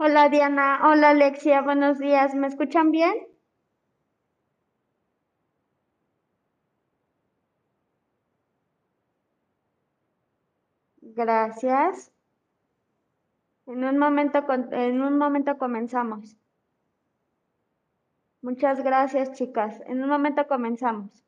Hola Diana, hola Alexia, buenos días. ¿Me escuchan bien? Gracias. En un momento, en un momento comenzamos. Muchas gracias, chicas. En un momento comenzamos.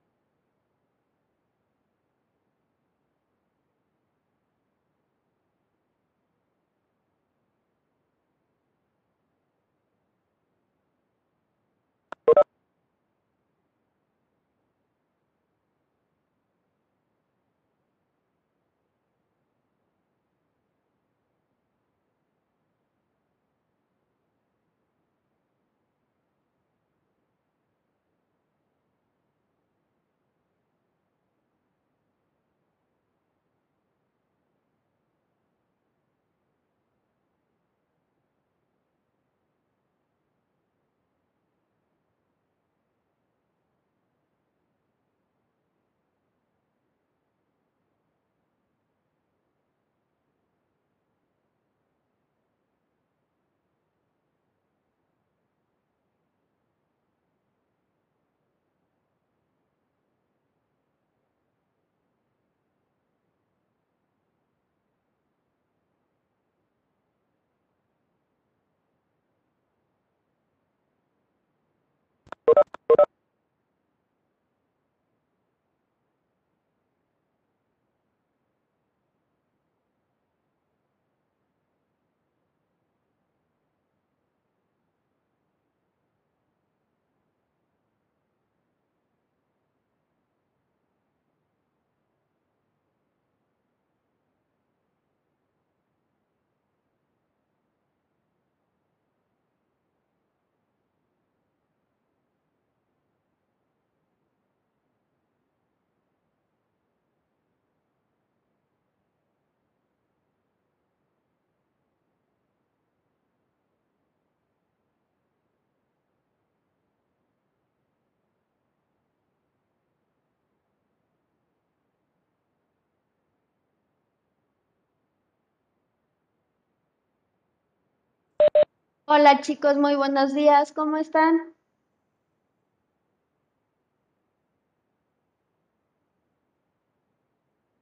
Hola chicos, muy buenos días, ¿cómo están?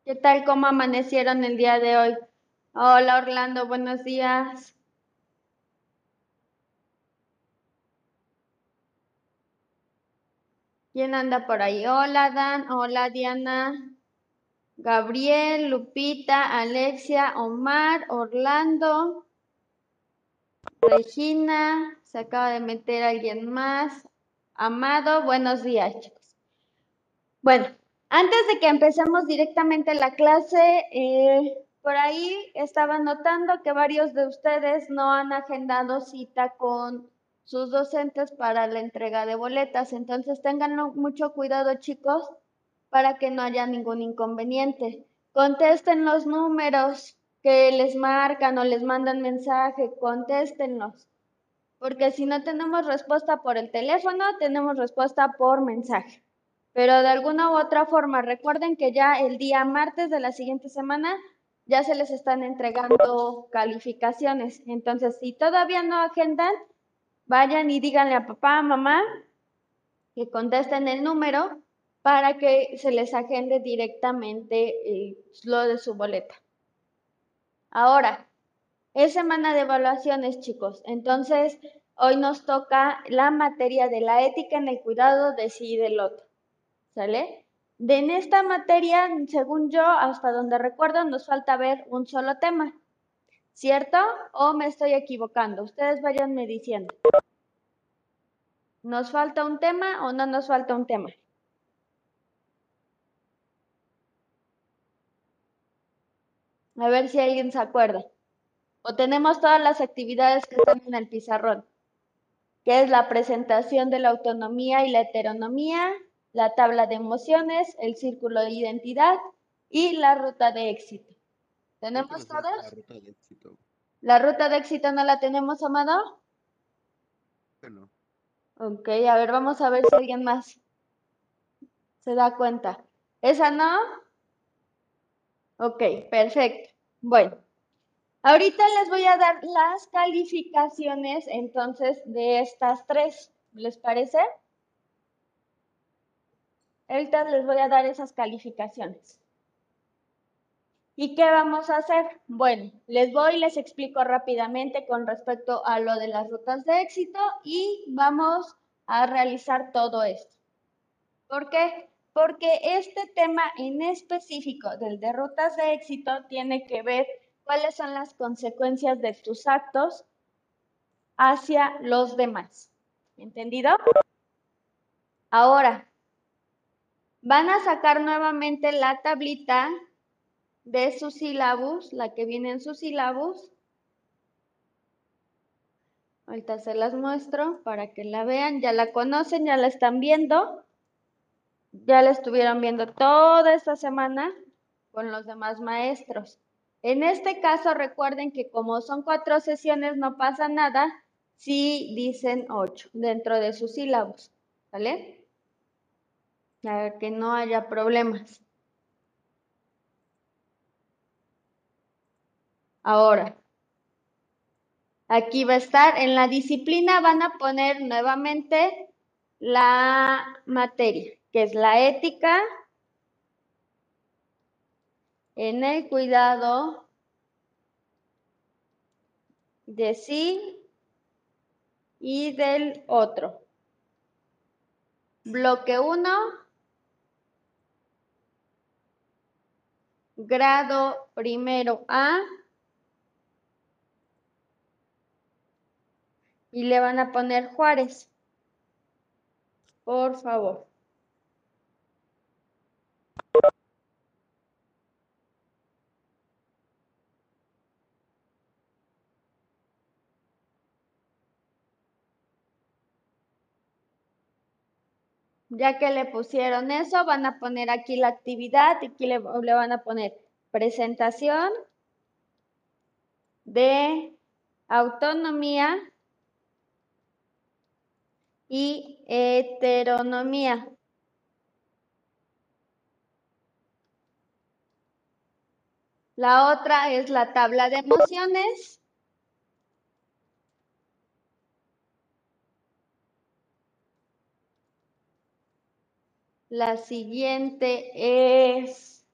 ¿Qué tal? ¿Cómo amanecieron el día de hoy? Hola Orlando, buenos días. ¿Quién anda por ahí? Hola Dan, hola Diana, Gabriel, Lupita, Alexia, Omar, Orlando. Regina, se acaba de meter alguien más. Amado, buenos días, chicos. Bueno, antes de que empecemos directamente la clase, eh, por ahí estaba notando que varios de ustedes no han agendado cita con sus docentes para la entrega de boletas. Entonces tengan mucho cuidado, chicos, para que no haya ningún inconveniente. Contesten los números, que les marcan o les mandan mensaje, contéstenlos. Porque si no tenemos respuesta por el teléfono, tenemos respuesta por mensaje. Pero de alguna u otra forma, recuerden que ya el día martes de la siguiente semana ya se les están entregando calificaciones. Entonces, si todavía no agendan, vayan y díganle a papá, mamá, que contesten el número para que se les agende directamente eh, lo de su boleta. Ahora, es semana de evaluaciones, chicos. Entonces, hoy nos toca la materia de la ética en el cuidado de sí y del otro. ¿Sale? De en esta materia, según yo, hasta donde recuerdo, nos falta ver un solo tema. ¿Cierto? ¿O me estoy equivocando? Ustedes vayanme diciendo. ¿Nos falta un tema o no nos falta un tema? A ver si alguien se acuerda. O tenemos todas las actividades que están en el pizarrón, que es la presentación de la autonomía y la heteronomía, la tabla de emociones, el círculo de identidad y la ruta de éxito. ¿Tenemos todas? La ruta de éxito. ¿La ruta de éxito no la tenemos, Amado? Bueno. Ok, a ver, vamos a ver si alguien más se da cuenta. ¿Esa no? Ok, perfecto. Bueno, ahorita les voy a dar las calificaciones entonces de estas tres. ¿Les parece? Ahorita les voy a dar esas calificaciones. ¿Y qué vamos a hacer? Bueno, les voy y les explico rápidamente con respecto a lo de las rutas de éxito y vamos a realizar todo esto. ¿Por qué? Porque este tema en específico del de rutas de éxito tiene que ver cuáles son las consecuencias de tus actos hacia los demás. ¿Entendido? Ahora, van a sacar nuevamente la tablita de sus sílabus, la que viene en sus sílabus. Ahorita se las muestro para que la vean, ya la conocen, ya la están viendo ya la estuvieron viendo toda esta semana con los demás maestros. En este caso, recuerden que como son cuatro sesiones, no pasa nada si dicen ocho dentro de sus sílabos, ¿vale? Para que no haya problemas. Ahora, aquí va a estar, en la disciplina van a poner nuevamente la materia que es la ética en el cuidado de sí y del otro. Bloque 1, grado primero A, y le van a poner Juárez, por favor. Ya que le pusieron eso, van a poner aquí la actividad y aquí le, le van a poner presentación de autonomía y heteronomía. La otra es la tabla de emociones. La siguiente es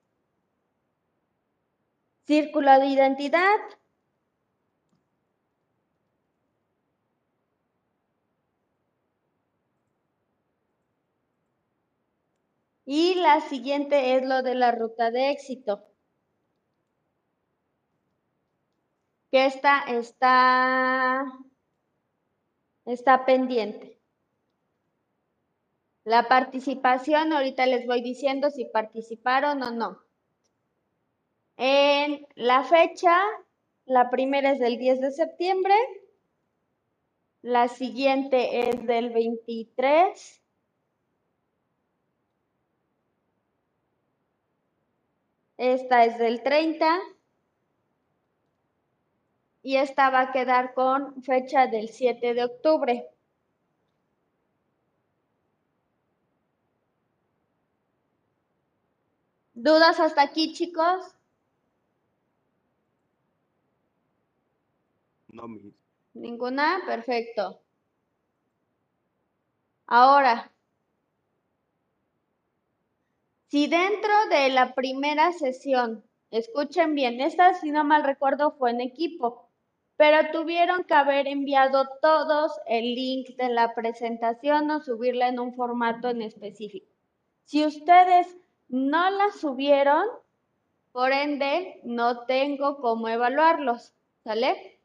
círculo de identidad. Y la siguiente es lo de la ruta de éxito. Que esta está, está pendiente. La participación, ahorita les voy diciendo si participaron o no. En la fecha, la primera es del 10 de septiembre, la siguiente es del 23. Esta es del 30. Y esta va a quedar con fecha del 7 de octubre. ¿Dudas hasta aquí, chicos? No, Miss. ¿Ninguna? Perfecto. Ahora, si dentro de la primera sesión, escuchen bien, esta si no mal recuerdo fue en equipo, pero tuvieron que haber enviado todos el link de la presentación o subirla en un formato en específico. Si ustedes no la subieron, por ende, no tengo cómo evaluarlos, ¿sale?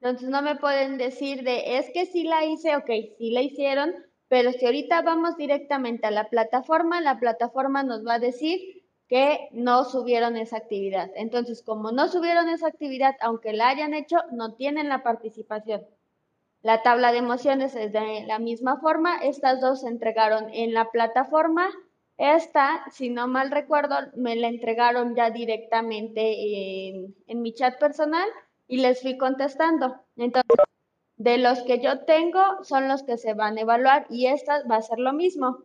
Entonces no me pueden decir de, es que sí la hice, ok, sí la hicieron, pero si ahorita vamos directamente a la plataforma, la plataforma nos va a decir que no subieron esa actividad. Entonces, como no subieron esa actividad, aunque la hayan hecho, no tienen la participación. La tabla de emociones es de la misma forma. Estas dos se entregaron en la plataforma. Esta, si no mal recuerdo, me la entregaron ya directamente en, mi chat personal y les fui contestando. Entonces, de los que yo tengo son los que se van a evaluar y esta va a ser lo mismo.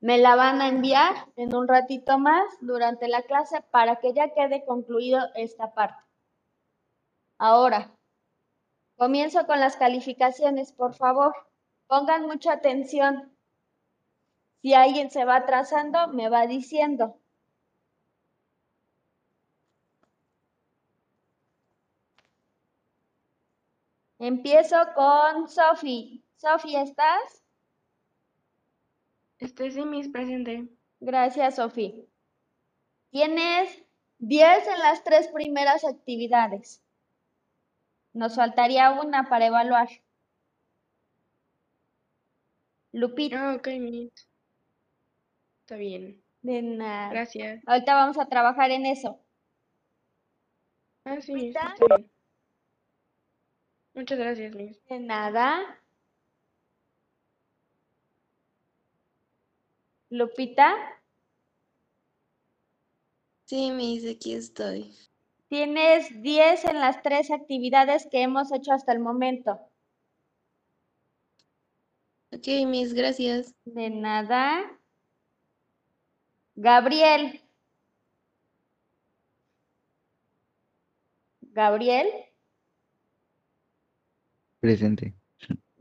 Me la van a enviar en un ratito más durante la clase para que ya quede concluido esta parte. Ahora, comienzo con las calificaciones, por favor. Pongan mucha atención. Si alguien se va atrasando, me va diciendo. Empiezo con Sofi. Sofi, ¿estás? Este sí, Miss, presente. Gracias, Sofi. Tienes 10 en las tres primeras actividades. Nos faltaría una para evaluar. Lupita. Ah, ok, Miss. Está bien. De nada. Gracias. Ahorita vamos a trabajar en eso. Ah, sí, Miss, Lupita. está bien. Muchas gracias, Miss. De nada. Lupita, Sí, Miss, aquí estoy. tienes 10 en las tres actividades que hemos hecho hasta el momento. Ok, Miss, gracias. De nada. Gabriel. Gabriel, Presente.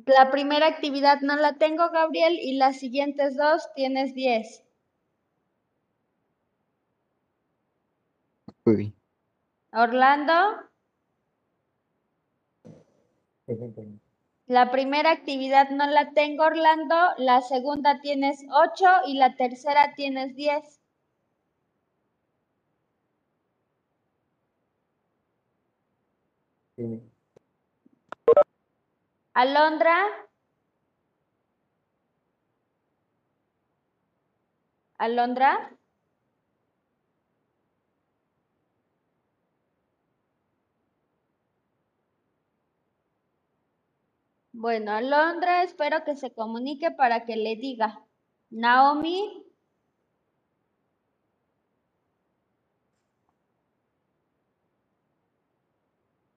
la primera actividad no la tengo, Gabriel, y las siguientes dos tienes 10. Uy. Orlando, la primera actividad no la tengo, Orlando, la segunda tienes 8 y la tercera tienes 10. Alondra. Alondra. Bueno, Alondra, espero que se comunique para que le diga. Naomi.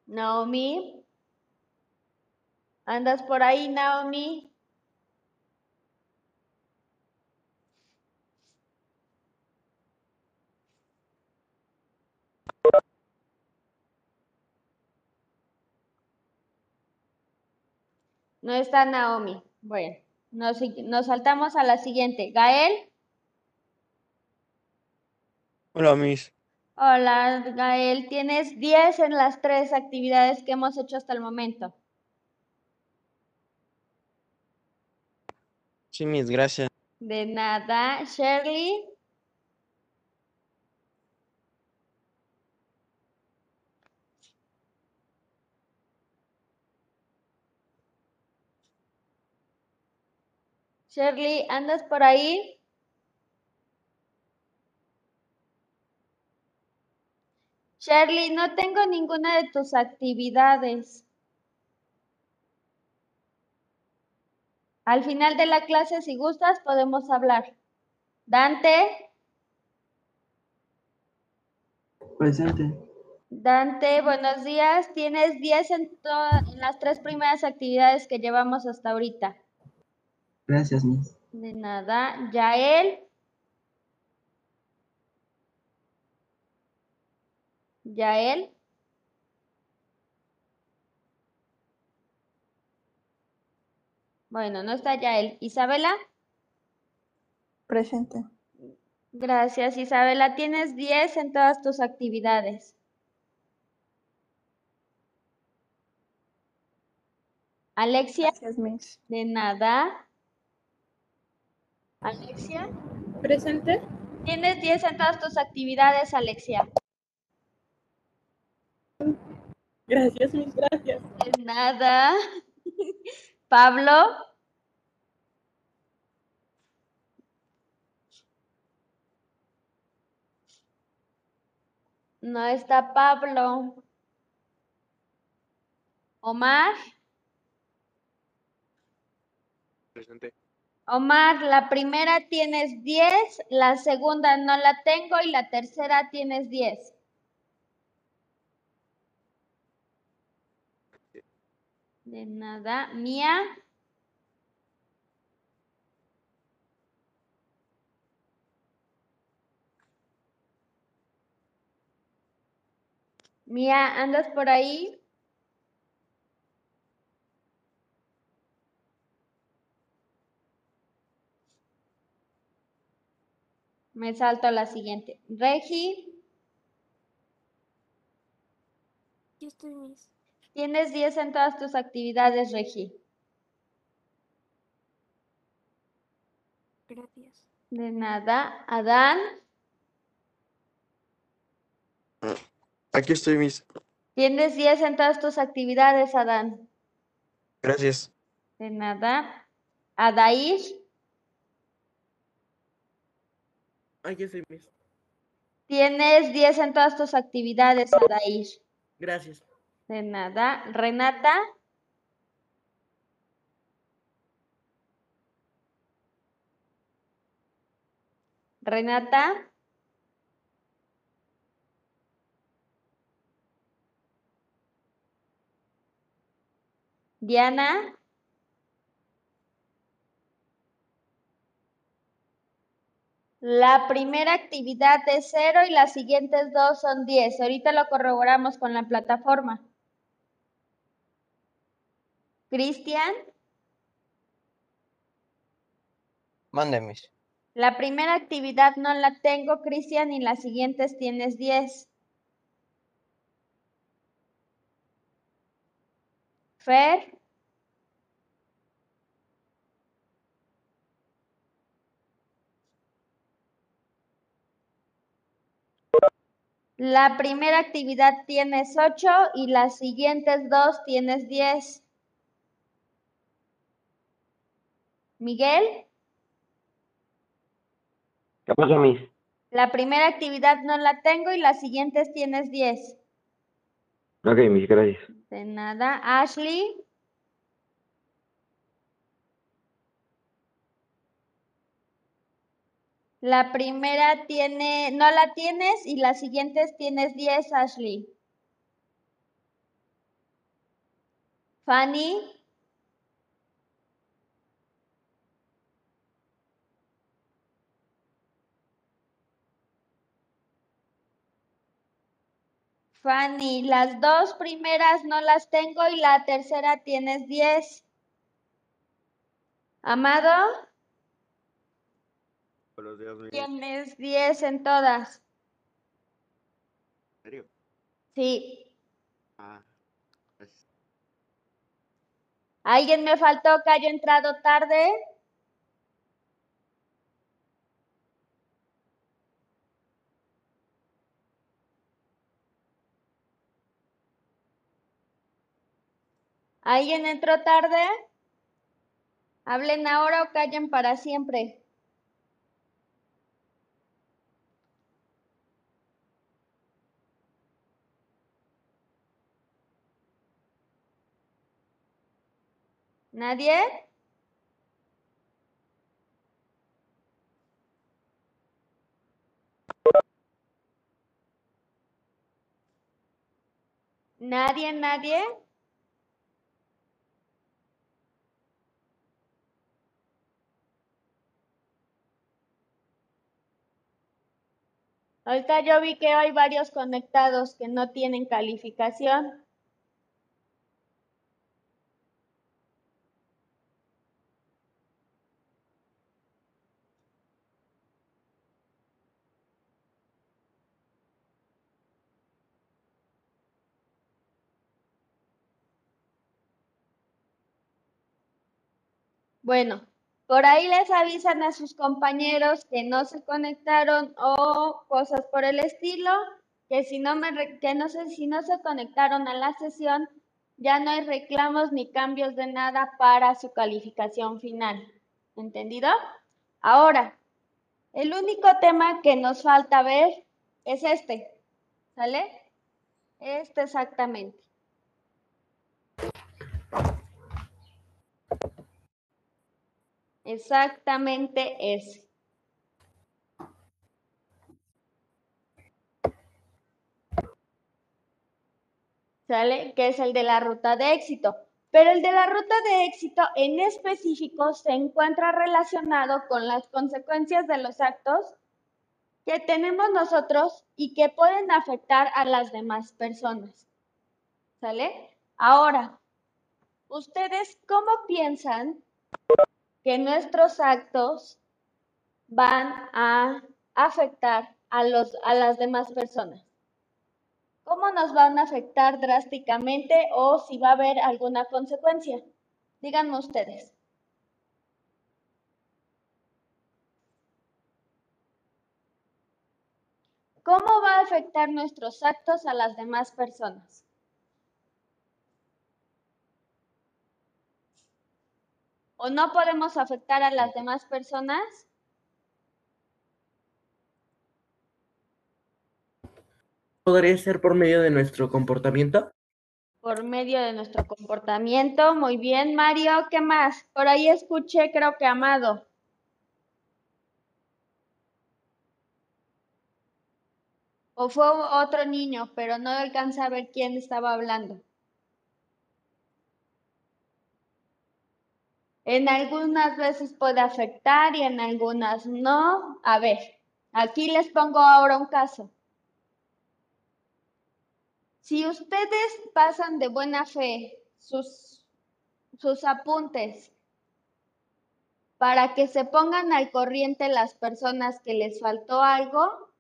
Naomi. ¿Andas por ahí, Naomi? No está Naomi. Bueno, nos, nos saltamos a la siguiente. Gael. Hola, Miss. Hola, Gael. Tienes 10 en las tres actividades que hemos hecho hasta el momento. Sí, Miss, gracias. De nada. Shirley. Shirley, ¿andas por ahí? Shirley, no tengo ninguna de tus actividades. Al final de la clase, si gustas, podemos hablar. Dante, Presente. Dante, buenos días. Tienes 10 en, en las tres primeras actividades que llevamos hasta ahorita. Gracias, Miss. De nada. Yael. Yael. Bueno, no está Yael. Isabela. Presente. Gracias, Isabela. Tienes 10 en todas tus actividades. Alexia. Gracias, Miss. De nada. Alexia, Presente. tienes 10 en todas tus actividades, Alexia. Gracias, mis gracias. De nada. Pablo, no está Pablo. Omar. Presente. Omar, la primera tienes 10, la segunda no la tengo y la tercera tienes 10. De nada. Mía, Mía, ¿andas por ahí? Me salto a la siguiente. Regi, Aquí estoy, Miss. tienes 10 en todas tus actividades, Regi. Gracias. De nada. Adán, Aquí estoy, Miss. tienes 10 en todas tus actividades, Adán. Gracias. De nada. Adair, Aquí estoy, Miss. tienes 10 en todas tus actividades, Adair. Gracias. De nada. Renata, Renata, Diana, La primera actividad es cero y las siguientes dos son 10. Ahorita lo corroboramos con la plataforma. Cristian, Mande, Miss. la primera actividad no la tengo, Cristian, y las siguientes tienes 10. Fer, la primera actividad tienes 8 y las siguientes dos tienes 10. Miguel, ¿Qué pasa, Miss? la primera actividad no la tengo y las siguientes tienes 10. Ok, Miss, gracias. De nada. Ashley, la primera tiene, no la tienes y las siguientes tienes 10, Ashley. Fanny, Fanny, las dos primeras no las tengo y la tercera tienes 10. Amado, Buenos días, Miss. tienes 10 en todas. ¿En serio? Sí. Ah, gracias. ¿Alguien me faltó que haya entrado tarde? ¿Alguien entró tarde? Hablen ahora o callen para siempre. ¿Nadie? ¿Nadie, nadie? Ahorita yo vi que hay varios conectados que no tienen calificación. Bueno, por ahí les avisan a sus compañeros que no se conectaron o cosas por el estilo, que si no me que no sé si no se conectaron a la sesión, ya no hay reclamos ni cambios de nada para su calificación final. ¿Entendido? Ahora, el único tema que nos falta ver es este. ¿Sale? Este exactamente. Exactamente ese. ¿Sale? Que es el de la ruta de éxito. Pero el de la ruta de éxito en específico se encuentra relacionado con las consecuencias de los actos que tenemos nosotros y que pueden afectar a las demás personas. ¿Sale? Ahora, ¿ustedes cómo piensan que nuestros actos van a afectar a, los, a las demás personas? ¿Cómo nos van a afectar drásticamente o si va a haber alguna consecuencia? Díganme ustedes. ¿Cómo va a afectar nuestros actos a las demás personas? ¿O no podemos afectar a las demás personas? ¿Podría ser por medio de nuestro comportamiento? Por medio de nuestro comportamiento. Muy bien, Mario. ¿Qué más? Por ahí escuché, creo que Amado. O fue otro niño, pero no alcanza a ver quién estaba hablando. En algunas veces puede afectar y en algunas no. A ver, aquí les pongo ahora un caso. Si ustedes pasan de buena fe sus, sus apuntes para que se pongan al corriente las personas que les faltó algo,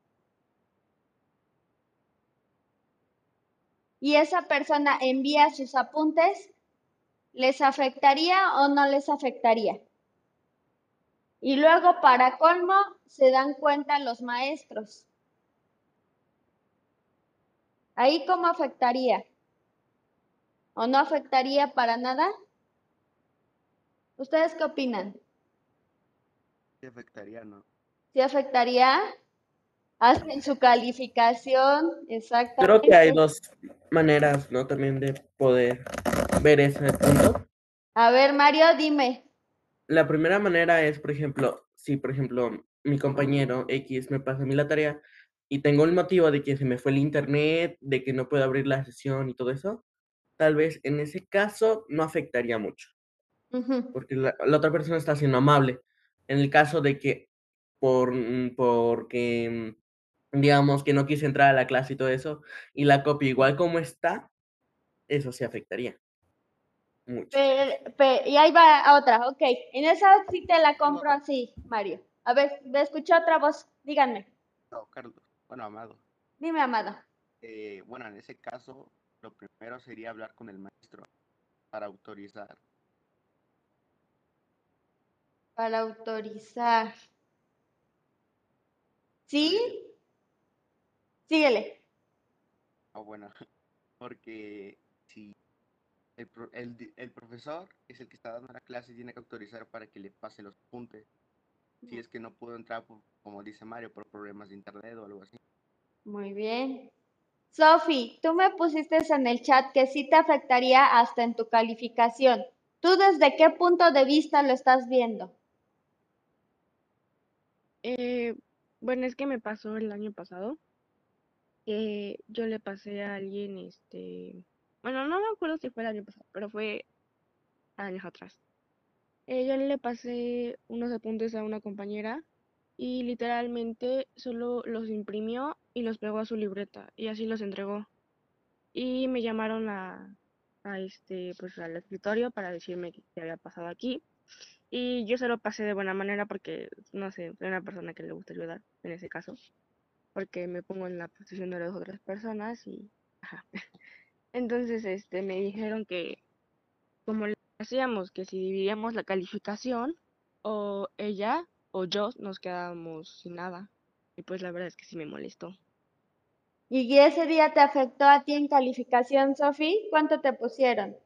y esa persona envía sus apuntes, ¿les afectaría o no les afectaría? Y luego, para colmo, se dan cuenta los maestros. ¿Ahí cómo afectaría? ¿O no afectaría para nada? ¿Ustedes qué opinan? Sí afectaría, ¿no? ¿Sí afectaría? Hacen su calificación, exactamente. Creo que hay dos maneras, ¿no? También de poder ver ese punto. A ver, Mario, dime. La primera manera es, por ejemplo, si, por ejemplo, mi compañero X me pasa a mí la tarea y tengo el motivo de que se me fue el internet, de que no puedo abrir la sesión y todo eso, tal vez en ese caso no afectaría mucho, porque la, la otra persona está siendo amable. En el caso de que por, porque, digamos, que no quise entrar a la clase y todo eso, y la copia igual como está, eso sí afectaría mucho. Y ahí va a otra, ok. En esa sí te la compro así, Mario. A ver, me escuché otra voz. Díganme. No, Carlos. Bueno, Amado. Dime, Amado. Eh, bueno, en ese caso, lo primero sería hablar con el maestro para autorizar. Para autorizar. ¿Sí? Síguele. Ah, bueno, porque si el, el, profesor es el que está dando la clase, tiene que autorizar para que le pase los apuntes. Si es que no pudo entrar, por- como dice Mario, por problemas de internet o algo así. Muy bien. Sofi, tú me pusiste en el chat que sí te afectaría hasta en tu calificación. ¿Tú desde qué punto de vista lo estás viendo? Eh, bueno, es que me pasó el año pasado que yo le pasé a alguien, este, bueno, no me acuerdo si fue el año pasado, pero fue años atrás. Eh, yo le pasé unos apuntes a una compañera y literalmente solo los imprimió y los pegó a su libreta y así los entregó. Y me llamaron a, a este, pues al escritorio para decirme qué había pasado aquí. Y yo se lo pasé de buena manera porque, no sé, soy una persona que le gusta ayudar en ese caso, porque me pongo en la posición de las otras personas y, ajá. Entonces, este, me dijeron que como hacíamos que si dividíamos la calificación, o ella o yo nos quedábamos sin nada. Y pues la verdad es que sí me molestó. ¿Y ese día te afectó a ti en calificación, Sofi? ¿Cuánto te pusieron?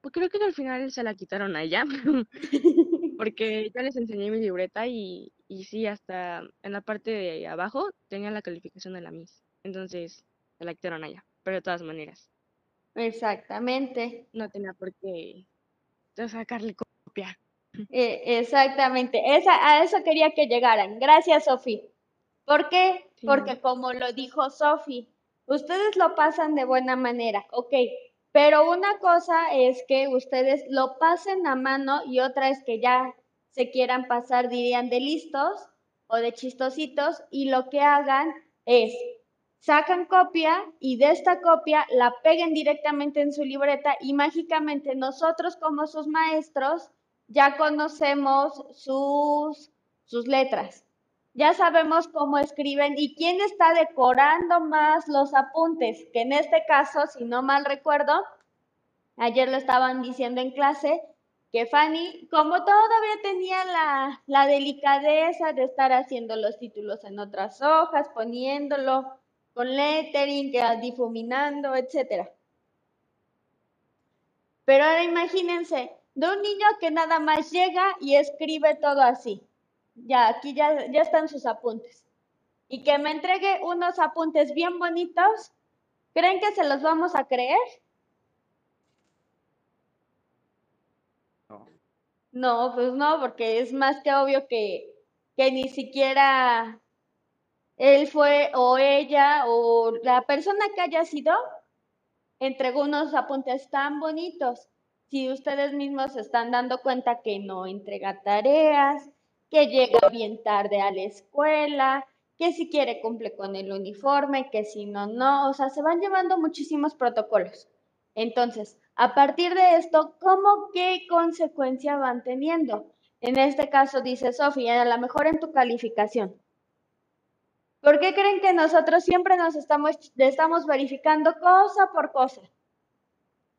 Pues creo que al final se la quitaron a ella, porque yo les enseñé mi libreta y, y sí, hasta en la parte de abajo tenía la calificación de la Miss. Entonces se la quitaron a ella, pero de todas maneras, Exactamente. no tenía por qué sacarle copia. Eh, exactamente. Esa, a eso quería que llegaran. Gracias, Sofi. ¿Por qué? Sí. Porque como lo dijo Sofi, ustedes lo pasan de buena manera, ok. Pero una cosa es que ustedes lo pasen a mano y otra es que ya se quieran pasar, dirían, de listos o de chistositos y lo que hagan es sacan copia y de esta copia la peguen directamente en su libreta y mágicamente nosotros como sus maestros ya conocemos sus, sus letras. Ya sabemos cómo escriben y quién está decorando más los apuntes, que en este caso, si no mal recuerdo, ayer lo estaban diciendo en clase, que Fanny, como todavía tenía la, la delicadeza de estar haciendo los títulos en otras hojas, poniéndolo con lettering, difuminando, etcétera. Pero ahora imagínense, de un niño que nada más llega y escribe todo así. Ya, aquí ya, ya están sus apuntes. Y que me entregue unos apuntes bien bonitos. ¿Creen que se los vamos a creer? No, pues no, porque es más que obvio que, que ni siquiera él fue o ella o la persona que haya sido entregó unos apuntes tan bonitos. Si ustedes mismos se están dando cuenta que no entrega tareas, que llega bien tarde a la escuela, que si quiere cumple con el uniforme, que si no, no, o sea, se van llevando muchísimos protocolos. Entonces, a partir de esto, ¿cómo qué consecuencia van teniendo? En este caso, dice Sofía, a lo mejor en tu calificación. ¿Por qué creen que nosotros siempre nos estamos, verificando cosa por cosa?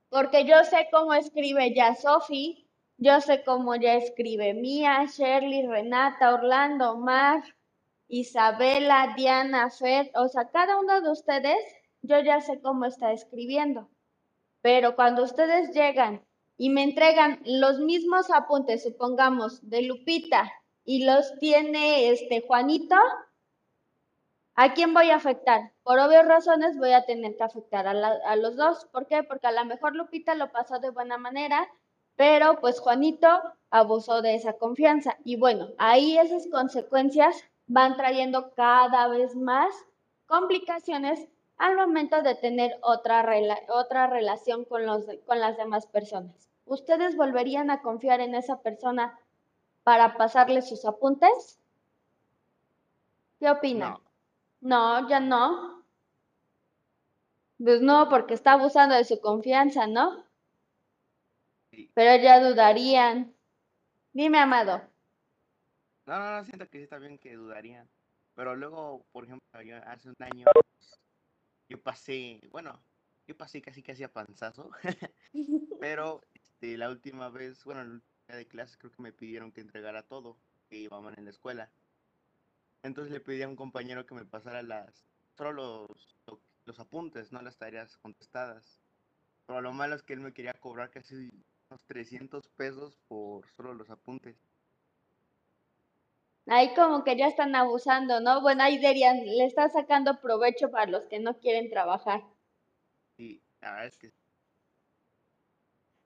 Porque yo sé cómo escribe ya Sofi, yo sé cómo ya escribe Mía, Shirley, Renata, Orlando, Mar, Isabela, Diana, Fer, o sea, cada uno de ustedes, yo ya sé cómo está escribiendo. Pero cuando ustedes llegan y me entregan los mismos apuntes, supongamos, de Lupita, y los tiene este Juanito, ¿A quién voy a afectar? Por obvias razones voy a tener que afectar a, a los dos. ¿Por qué? Porque a lo mejor Lupita lo pasó de buena manera, pero pues Juanito abusó de esa confianza. Y bueno, ahí esas consecuencias van trayendo cada vez más complicaciones al momento de tener otra, rela- otra relación con, los, de- con las demás personas. ¿Ustedes volverían a confiar en esa persona para pasarle sus apuntes? ¿Qué opinan? No. No, ya no. Pues no, porque está abusando de su confianza, ¿no? Sí. Pero ya dudarían. Dime, Amado. No, no, no, siento que sí está bien que dudarían. Pero luego, por ejemplo, yo hace un año, yo pasé, bueno, yo pasé casi casi a panzazo. Pero este, la última vez, bueno, el último día de clases creo que me pidieron que entregara todo que íbamos en la escuela. Entonces le pedí a un compañero que me pasara las, solo los, lo- los apuntes, no las tareas contestadas. Pero lo malo es que él me quería cobrar casi unos 300 pesos por solo los apuntes. Ahí como que ya están abusando, ¿no? Bueno, ahí dirían, le está sacando provecho para los que no quieren trabajar. Y la verdad es que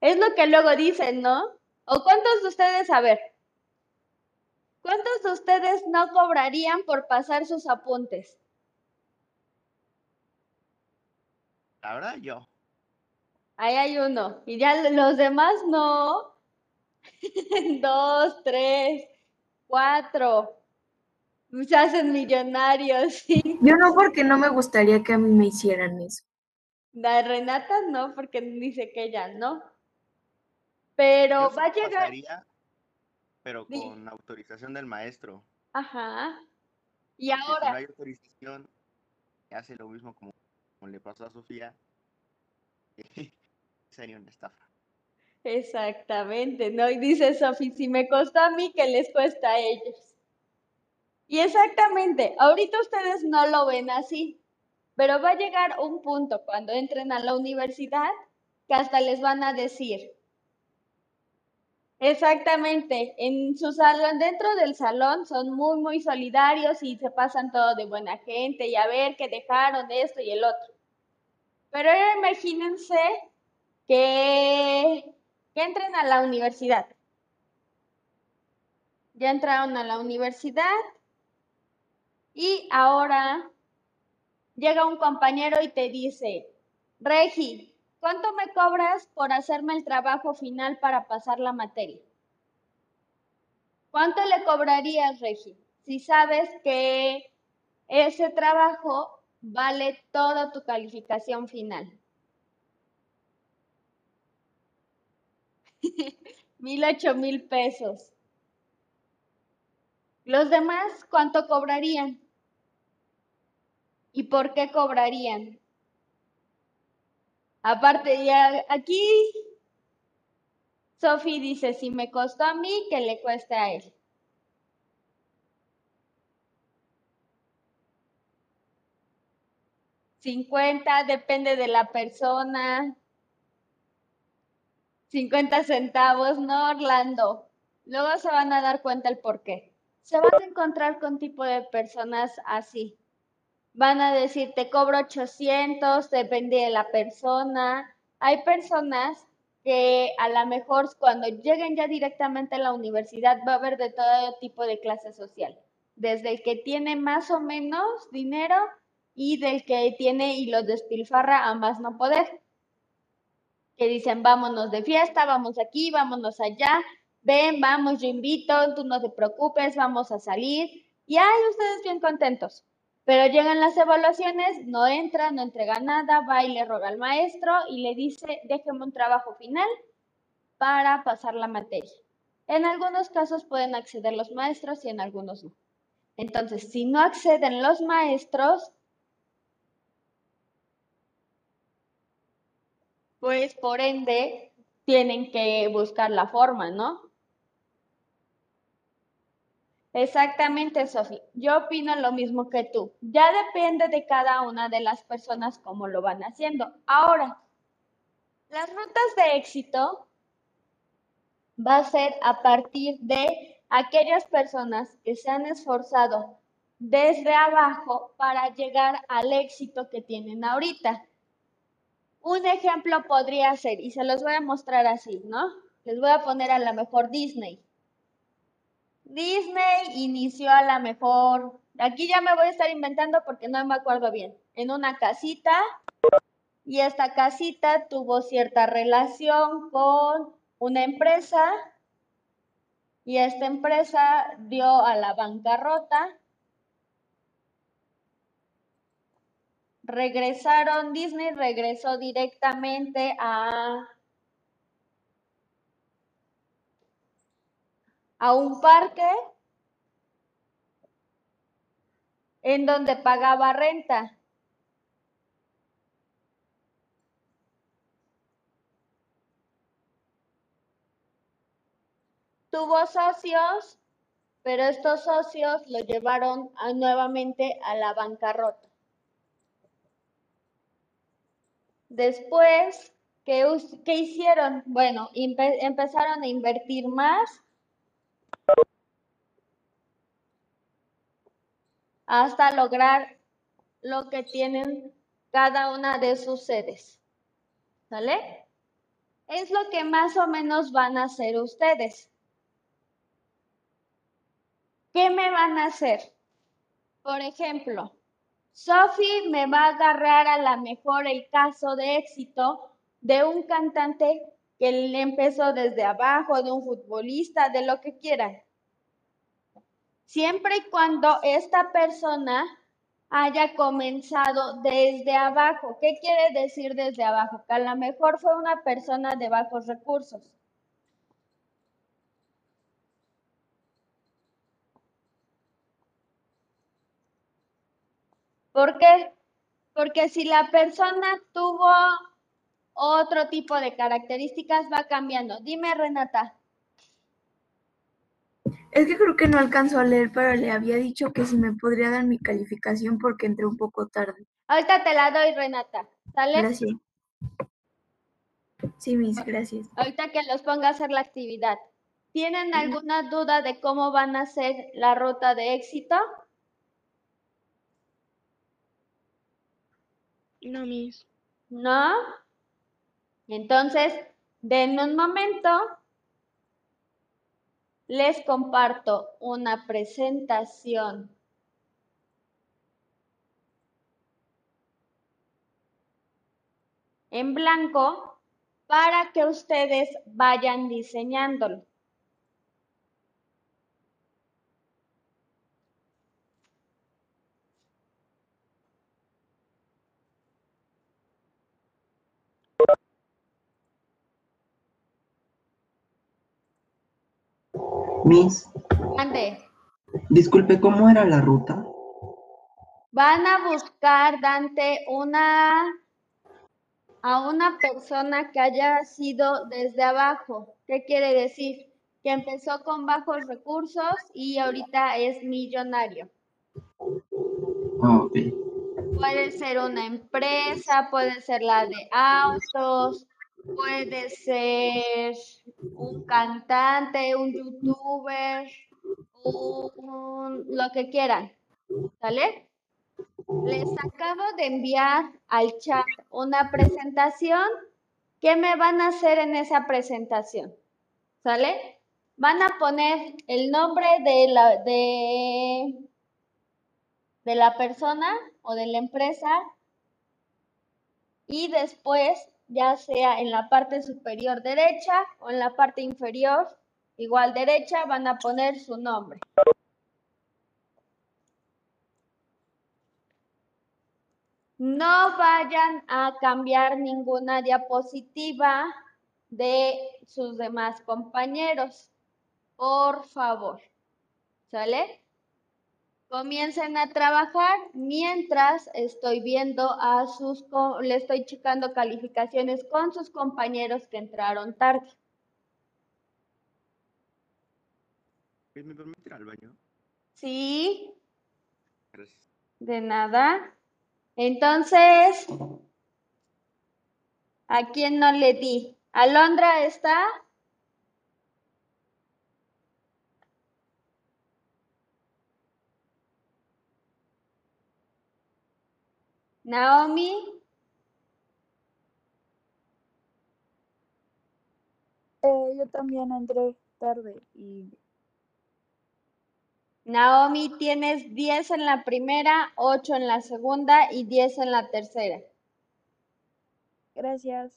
Es lo que luego dicen, ¿no? ¿O cuántos de ustedes, a ver, cuántos de ustedes no cobrarían por pasar sus apuntes? la verdad yo. Ahí hay uno. Y ya los demás no. Dos, tres, cuatro. Se hacen millonarios, sí. Yo no porque no me gustaría que a mí me hicieran eso. La Renata no, porque dice que ella no. Pero Yo va a llegar. pasaría, pero con autorización del maestro. Ajá. Y Porque si no ahora, hay autorización, hace lo mismo como, como le pasó a Sofía. Sería una estafa. Exactamente, ¿no? Y dice Sofi, si me costó a mí, ¿qué les cuesta a ellos? Y exactamente, ahorita ustedes no lo ven así, pero va a llegar un punto cuando entren a la universidad que hasta les van a decir, exactamente, en su salón, dentro del salón son muy, muy solidarios y se pasan todo de buena gente y a ver que dejaron esto y el otro. Pero imagínense que, que entren a la universidad. Ya entraron a la universidad y ahora llega un compañero y te dice, Regi, ¿cuánto me cobras por hacerme el trabajo final para pasar la materia? ¿Cuánto le cobrarías, Regi, si sabes que ese trabajo vale toda tu calificación final? mil ocho mil pesos. ¿Los demás cuánto cobrarían? ¿Y por qué cobrarían? Aparte, ya aquí Sofi dice, si me costó a mí, que le cueste a él. Cincuenta, depende de la persona. 50 centavos, no, Orlando. Luego se van a dar cuenta el por qué. Se van a encontrar con tipo de personas así. Van a decir, te cobro 800, depende de la persona. Hay personas que a lo mejor cuando lleguen ya directamente a la universidad va a haber de todo tipo de clase social. Desde el que tiene más o menos dinero y del que tiene y los despilfarra a más no poder que dicen, vámonos de fiesta, vamos aquí, vámonos allá, ven, vamos, yo invito, tú no te preocupes, vamos a salir. Y hay ustedes bien contentos. Pero llegan las evaluaciones, no entra, no entrega nada, va y le roga al maestro y le dice, déjeme un trabajo final para pasar la materia. En algunos casos pueden acceder los maestros y en algunos no. Entonces, si no acceden los maestros, pues por ende tienen que buscar la forma, ¿no? Exactamente, Sofi. Yo opino lo mismo que tú. Ya depende de cada una de las personas cómo lo van haciendo. Ahora, las rutas de éxito va a ser a partir de aquellas personas que se han esforzado desde abajo para llegar al éxito que tienen ahorita. Un ejemplo podría ser, y se los voy a mostrar así, ¿no? Les voy a poner a la mejor Disney. Disney inició a la mejor, aquí ya me voy a estar inventando porque no me acuerdo bien, en una casita y esta casita tuvo cierta relación con una empresa y esta empresa dio a la bancarrota regresaron, Disney regresó directamente a, a un parque en donde pagaba renta. Tuvo socios, pero estos socios lo llevaron nuevamente a la bancarrota. Después, ¿qué, hicieron? Bueno, empezaron a invertir más hasta lograr lo que tienen cada una de sus sedes. ¿Sale? Es lo que más o menos van a hacer ustedes. ¿Qué me van a hacer? Por ejemplo, Sophie me va a agarrar a la mejor el caso de éxito de un cantante que le empezó desde abajo, de un futbolista, de lo que quieran. Siempre y cuando esta persona haya comenzado desde abajo. ¿Qué quiere decir desde abajo? Que a lo mejor fue una persona de bajos recursos. ¿Por qué? Porque si la persona tuvo otro tipo de características va cambiando. Dime, Renata. Es que creo que no alcanzó a leer, pero le había dicho que si me podría dar mi calificación porque entré un poco tarde. Ahorita te la doy, Renata. ¿Sale? Gracias. Sí, mis, gracias. Ahorita que los ponga a hacer la actividad. ¿Tienen alguna duda de cómo van a ser la ruta de éxito? No, mis. ¿No? Entonces, denme un momento. Les comparto una presentación. en blanco para que ustedes vayan diseñándolo. Miss, Ande. disculpe, ¿cómo era la ruta? Van a buscar, Dante, una a una persona que haya sido desde abajo. ¿Qué quiere decir? Que empezó con bajos recursos y ahorita es millonario. Ah, ok. Puede ser una empresa, puede ser la de autos, puede ser un cantante, un youtuber, un- lo que quieran. ¿Sale? Les acabo de enviar al chat una presentación. ¿Qué me van a hacer en esa presentación? ¿Sale? Van a poner el nombre de la, de, de la persona o de la empresa y después, ya sea en la parte superior derecha o en la parte inferior, igual derecha, van a poner su nombre. No vayan a cambiar ninguna diapositiva de sus demás compañeros, por favor. ¿Sale? Comiencen a trabajar mientras estoy viendo a sus, le estoy checando calificaciones con sus compañeros que entraron tarde. ¿Me permite ir al baño? ¿Sí? Gracias. De nada. Entonces, ¿a quién no le di? ¿Alondra está? Naomi, Eh, yo también entré tarde y Naomi, tienes 10 en la primera, 8 en la segunda y 10 en la tercera. gracias.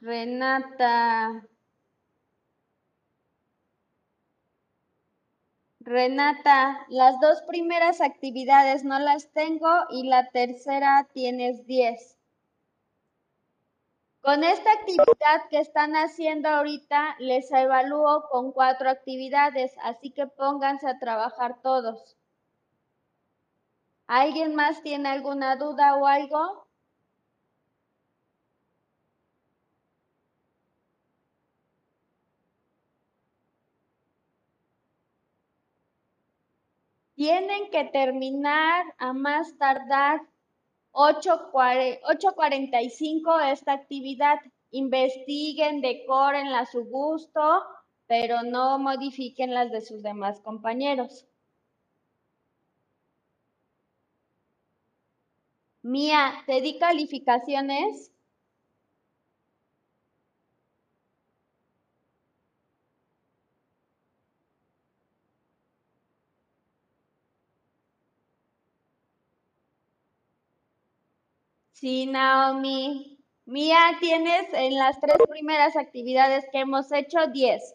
Renata. Renata, las dos primeras actividades no las tengo y la tercera tienes 10. Con esta actividad que están haciendo ahorita, les evalúo con cuatro actividades, así que pónganse a trabajar todos. ¿Alguien más tiene alguna duda o algo? Tienen que terminar a más tardar 8:40 8.45 esta actividad. Investiguen, decoren a su gusto, pero no modifiquen las de sus demás compañeros. Mía, ¿te di calificaciones? Sí, Naomi. Mía, tienes en las tres primeras actividades que hemos hecho 10.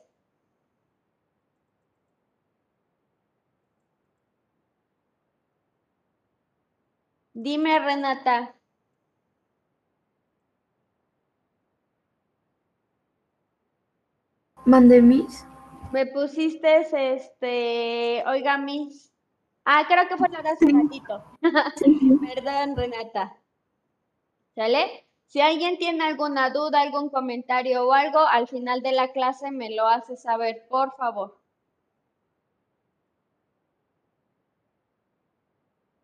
Dime, Renata. Mande mis. Me pusiste este, oiga, mis. Ah, creo que fue la de hace ratito. Perdón, Renata. ¿Sale? Si alguien tiene alguna duda, algún comentario o algo, al final de la clase me lo hace saber, por favor.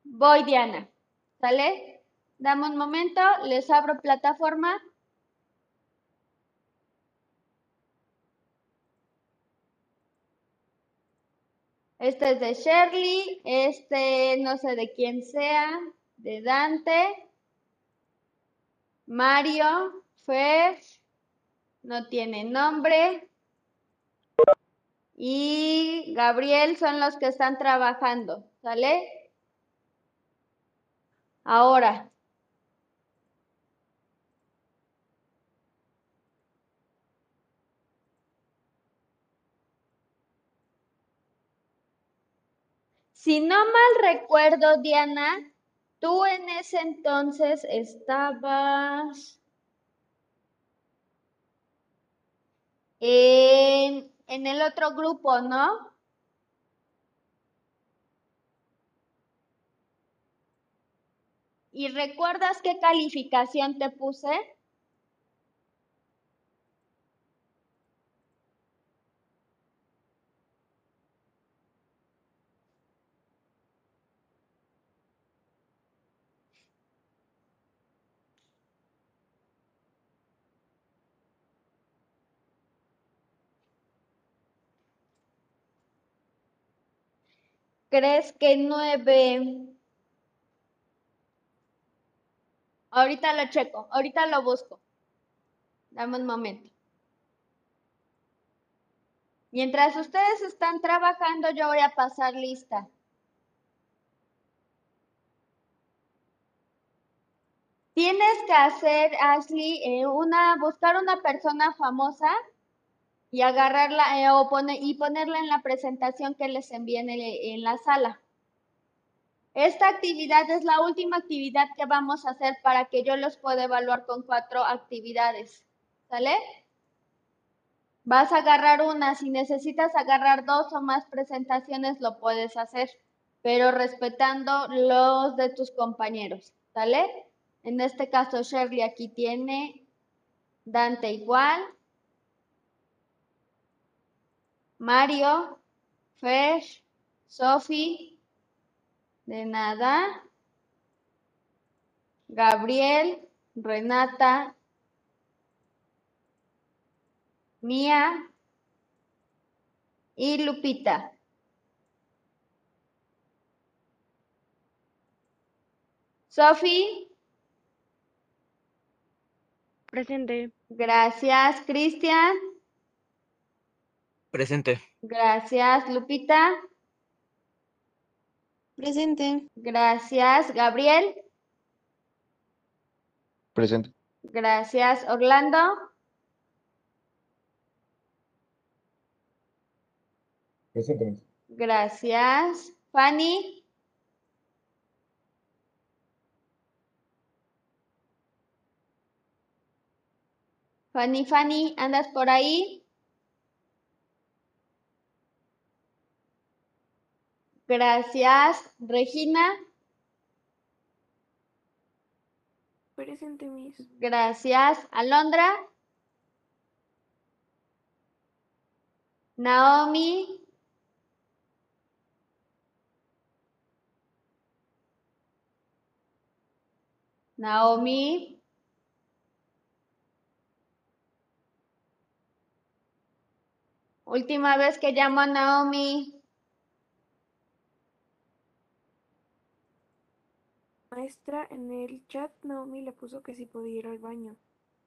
Voy, Diana. ¿Sale? Dame un momento, les abro plataforma. Este es de Shirley, este no sé de quién sea, de Dante. Mario, Fer, no tiene nombre. Y Gabriel son los que están trabajando, ¿sale? Ahora. Si no mal recuerdo, Diana, tú en ese entonces estabas en, el otro grupo, ¿no? ¿Y recuerdas qué calificación te puse? ¿Crees que nueve? Ahorita lo checo, ahorita lo busco. Dame un momento. Mientras ustedes están trabajando, yo voy a pasar lista. Tienes que hacer, Ashley, eh, una, buscar una persona famosa y agarrarla eh, o y ponerla en la presentación que les envíe en, en la sala. Esta actividad es la última actividad que vamos a hacer para que yo los pueda evaluar con cuatro actividades. ¿Sale? Vas a agarrar una. Si necesitas agarrar dos o más presentaciones, lo puedes hacer, pero respetando los de tus compañeros. ¿Sale? En este caso, Shirley aquí tiene Dante igual. Mario, Fer, Sophie, de nada. Gabriel, Renata, Mía y Lupita. Sophie. Presente. Gracias, Cristian. Presente. Gracias, Lupita. Presente. Gracias, Gabriel. Presente. Gracias, Orlando. Presente. Gracias, Fanny. Fanny, Fanny, ¿andas por ahí? Gracias, Regina. Presente, Miss. Gracias, Alondra. Naomi. Naomi. Última vez que llamo a Naomi. Maestra, en el chat Naomi le puso que si podía ir al baño.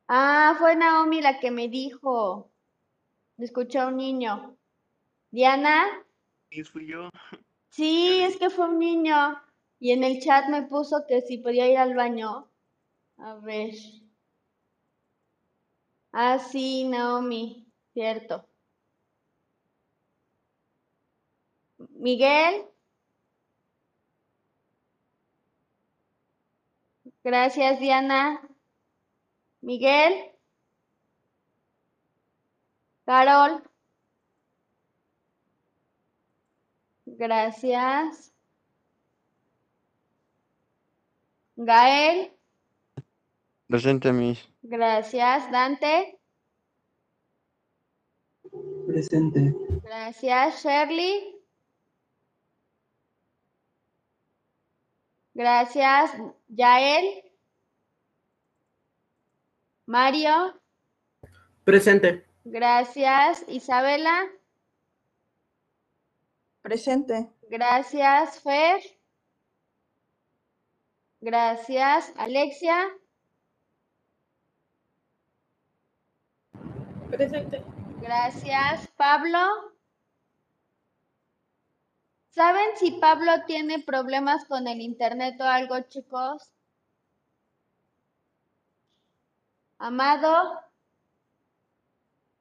Ah, fue Naomi la que me dijo. Escuché a un niño. Diana. Sí, fui yo. Sí, es que fue un niño. Y en el chat me puso que si podía ir al baño. A ver. Ah, sí, Naomi. Cierto. Miguel. Gracias, Diana. Miguel. Carol. Gracias. Gael. Presente, Miss. Gracias, Dante. Presente. Gracias, Shirley. Gracias, Yael. Mario. Presente. Gracias, Isabela. Presente. Gracias, Fer. Gracias, Alexia. Presente. Gracias, Pablo. ¿Saben si Pablo tiene problemas con el internet o algo, chicos? Amado,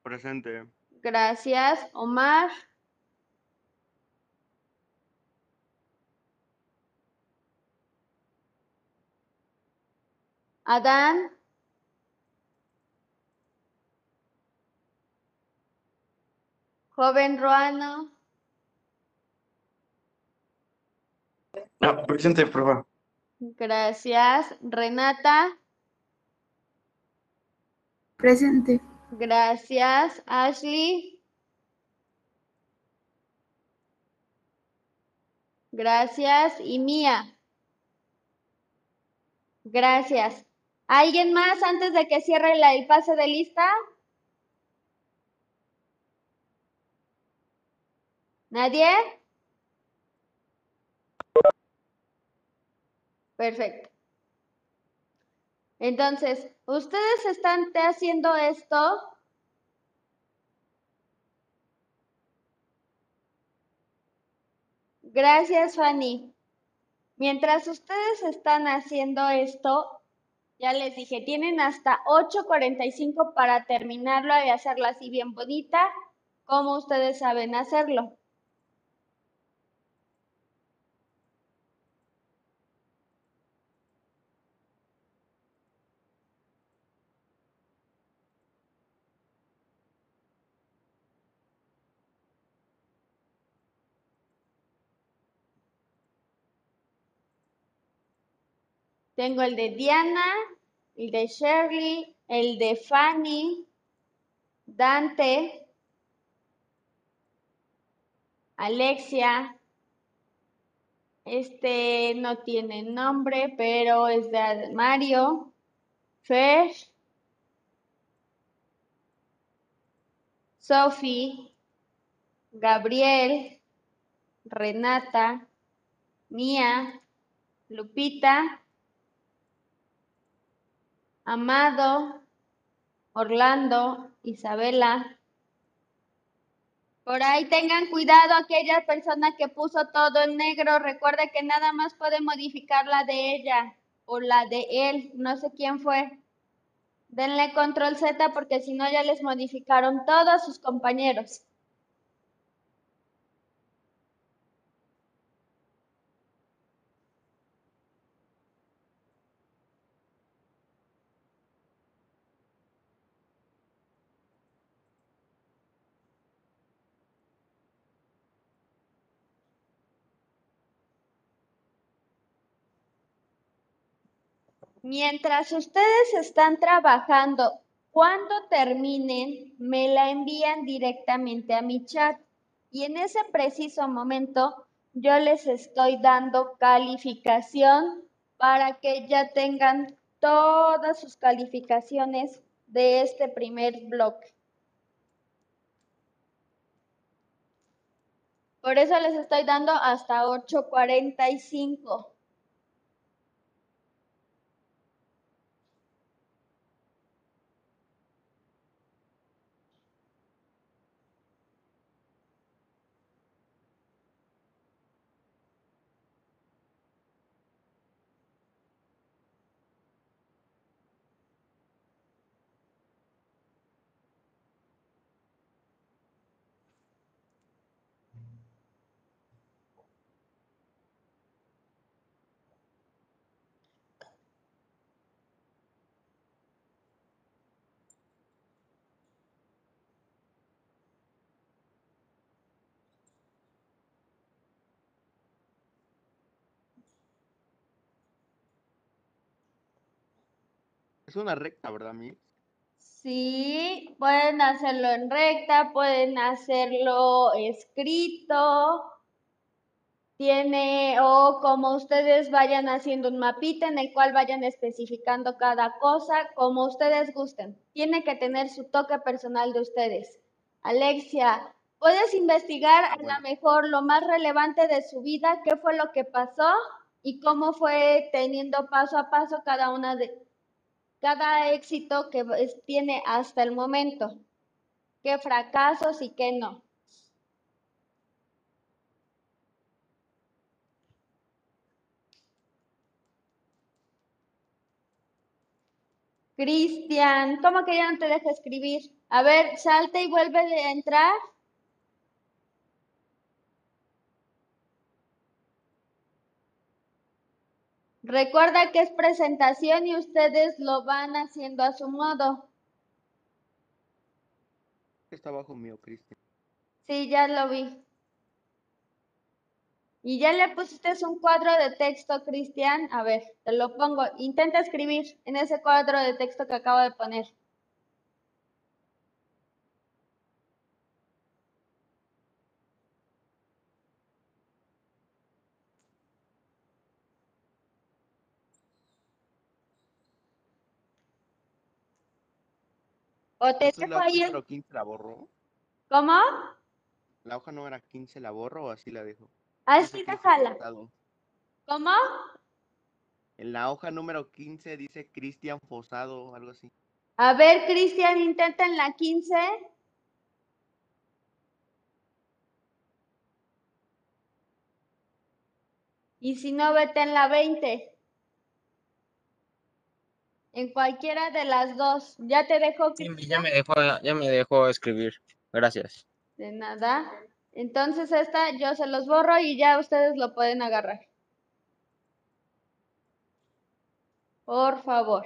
Presente. gracias. Omar, Adán, joven Ruano, Ah, presente, prueba. gracias. Renata, Presente. gracias. Ashley, gracias. Y Mía, gracias. ¿Alguien más antes de que cierre la- el pase de lista? ¿Nadie? Perfecto. Entonces, ¿ustedes están haciendo esto? Gracias, Fanny. Mientras ustedes están haciendo esto, ya les dije, tienen hasta 8.45 para terminarlo y hacerlo así bien bonita, como ustedes saben hacerlo. Tengo el de Diana, el de Shirley, el de Fanny, Dante, Alexia. Este no tiene nombre, pero es de Mario, Fer, Sophie, Gabriel, Renata, Mía, Lupita, Amado, Orlando, Isabela. Por ahí tengan cuidado aquella persona que puso todo en negro. Recuerde que nada más puede modificar la de ella o la de él. No sé quién fue. Denle control Z porque si no ya les modificaron todos sus compañeros. Mientras ustedes están trabajando, cuando terminen, me la envían directamente a mi chat. Y en ese preciso momento, yo les estoy dando calificación para que ya tengan todas sus calificaciones de este primer bloque. Por eso les estoy dando hasta 8.45. Es una recta, ¿verdad, Miss? Sí, pueden hacerlo en recta, pueden hacerlo escrito. Tiene, o como ustedes vayan haciendo un mapita en el cual vayan especificando cada cosa, como ustedes gusten. Tiene que tener su toque personal de ustedes. Alexia, ¿puedes investigar a lo mejor lo más relevante de su vida? ¿Qué fue lo que pasó? Y cómo fue teniendo paso a paso cada una de, cada éxito que tiene hasta el momento. ¿Qué fracasos y qué no? Cristian, ¿cómo que ya no te deja escribir? A ver, salte y vuelve a entrar. Recuerda que es presentación y ustedes lo van haciendo a su modo. Está abajo mío, Cristian. Sí, ya lo vi. Y ya le pusiste un cuadro de texto, Cristian. A ver, te lo pongo. Intenta escribir en ese cuadro de texto que acabo de poner. O te dejo la hoja ahí el... número 15 la borro. ¿Cómo? La hoja número 15 la borro o así la dejo. Así Dice Cristian déjala. ¿Cómo? En la hoja número 15 dice Cristian Fosado o algo así. A ver, Cristian, intenta en la 15. Y si no, vete en la 20. En cualquiera de las dos. Ya te dejo, Sí, ya me dejó, ya me dejó escribir. Gracias. De nada. Entonces esta yo se los borro y ya ustedes lo pueden agarrar. Por favor.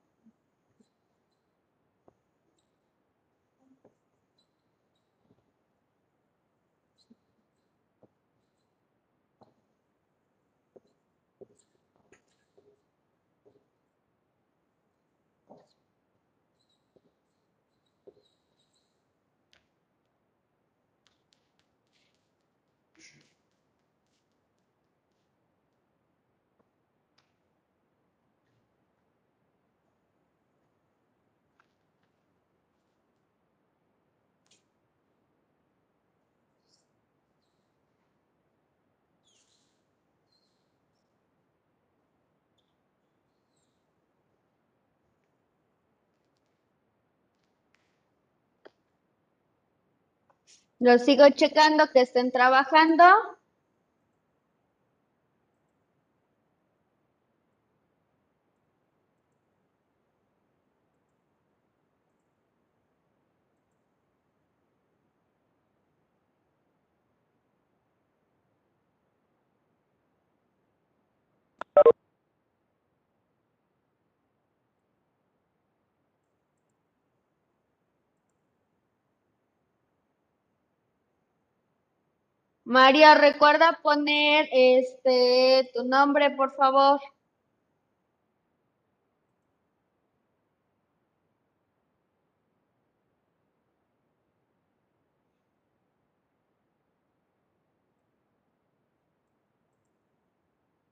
Lo sigo checando que estén trabajando. Mario, recuerda poner este tu nombre, por favor.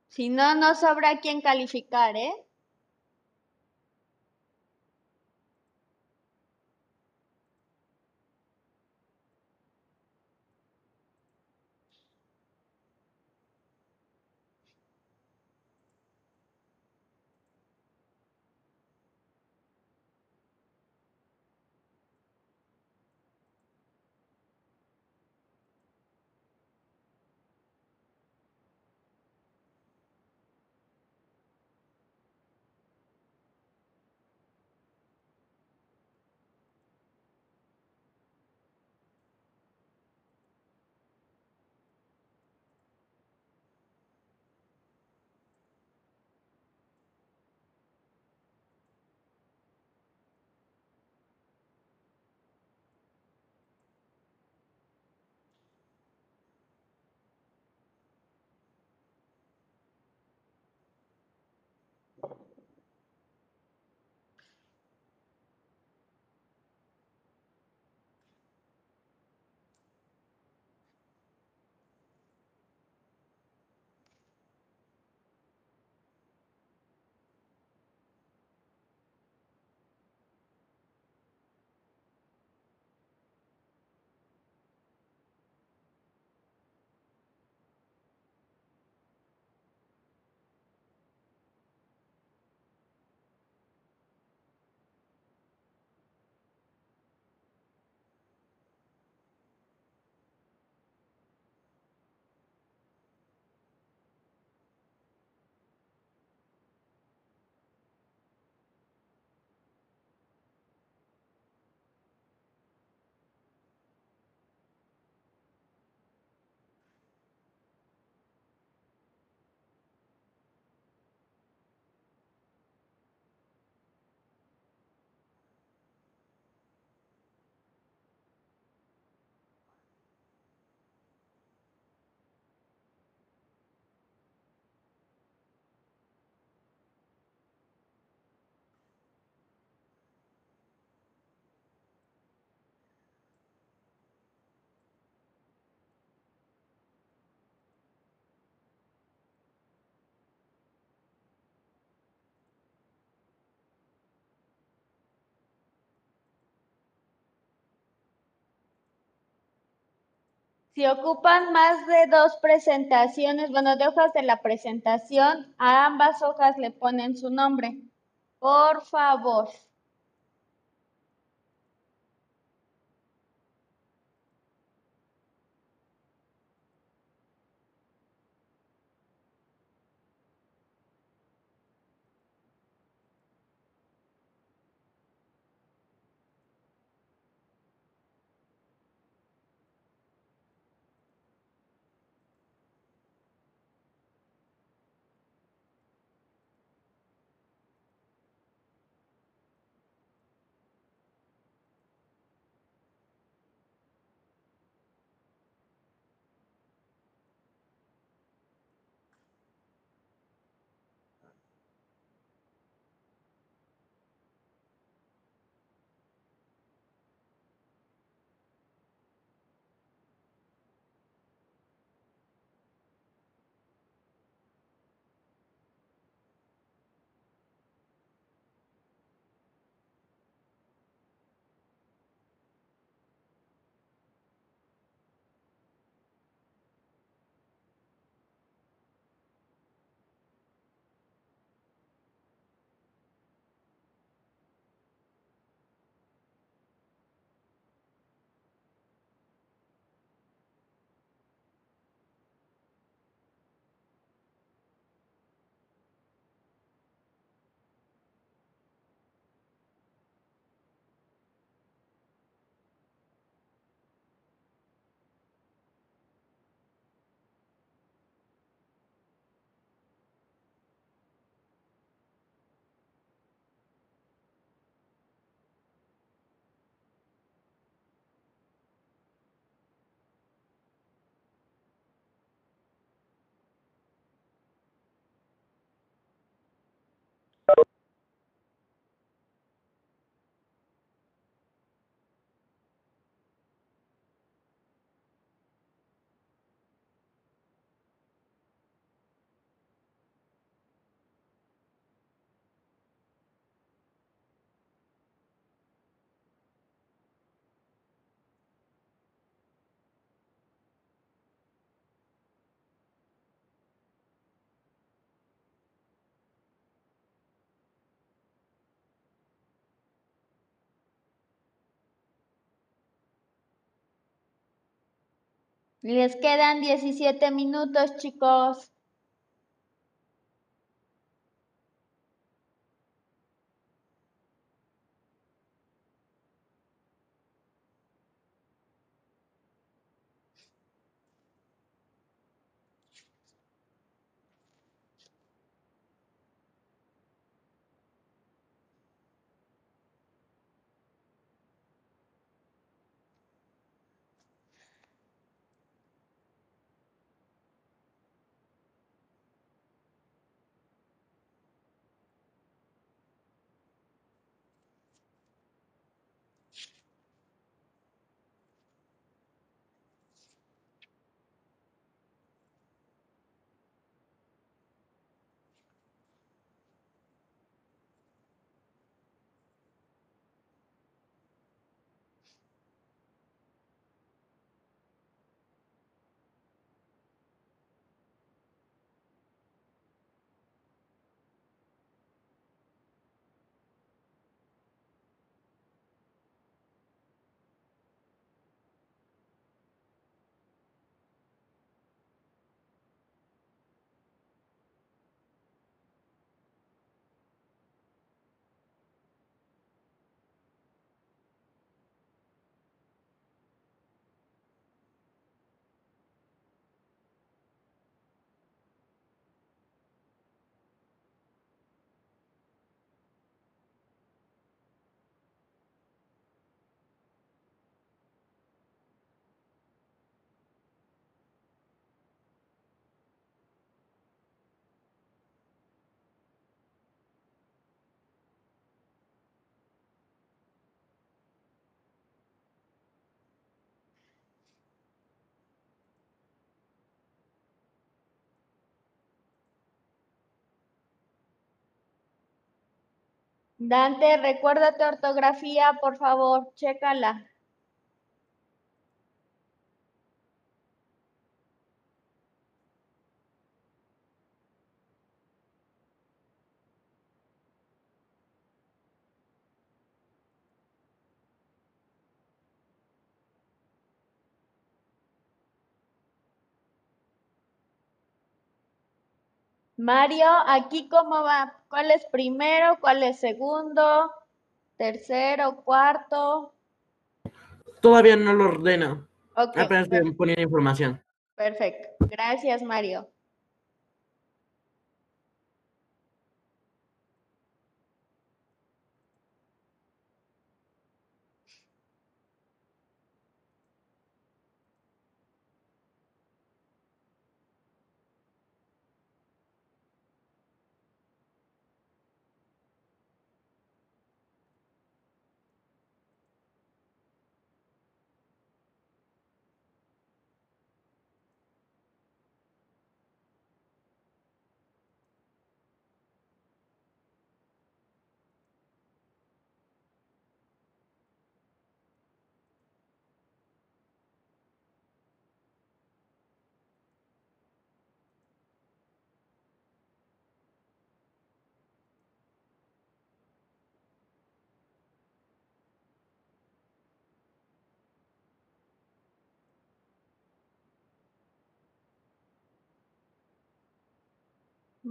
Si no, no sabrá quién calificar, ¿eh? Si ocupan más de dos presentaciones, bueno, de hojas de la presentación, a ambas hojas le ponen su nombre. Por favor. Les quedan 17 minutos, chicos. Dante, recuerda tu ortografía, por favor, chécala. Mario, aquí cómo va, ¿cuál es primero, cuál es segundo, tercero, cuarto? Todavía no lo ordeno. Ok, Apenas poniendo información. perfecto. Gracias, Mario.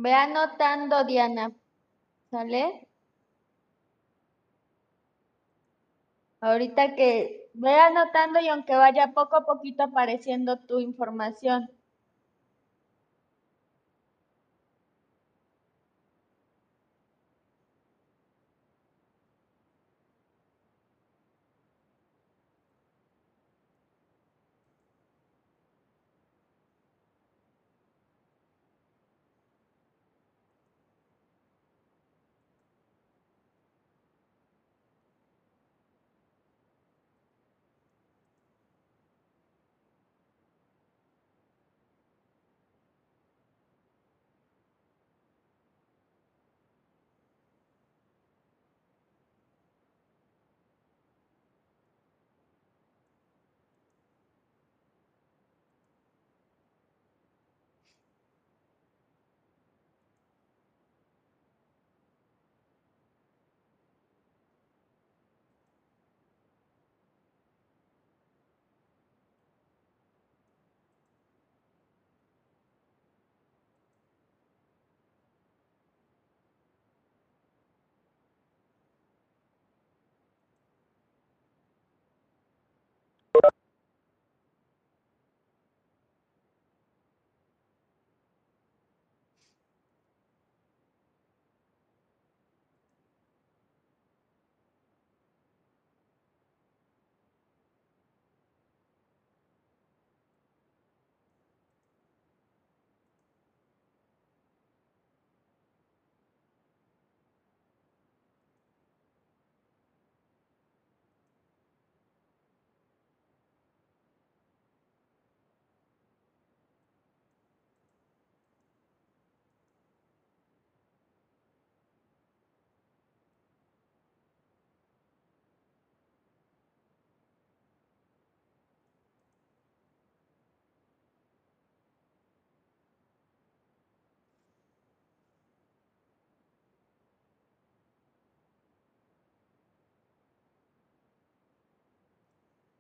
Ve anotando, Diana. ¿Sale? Ahorita que ve anotando y aunque vaya poco a poquito apareciendo tu información.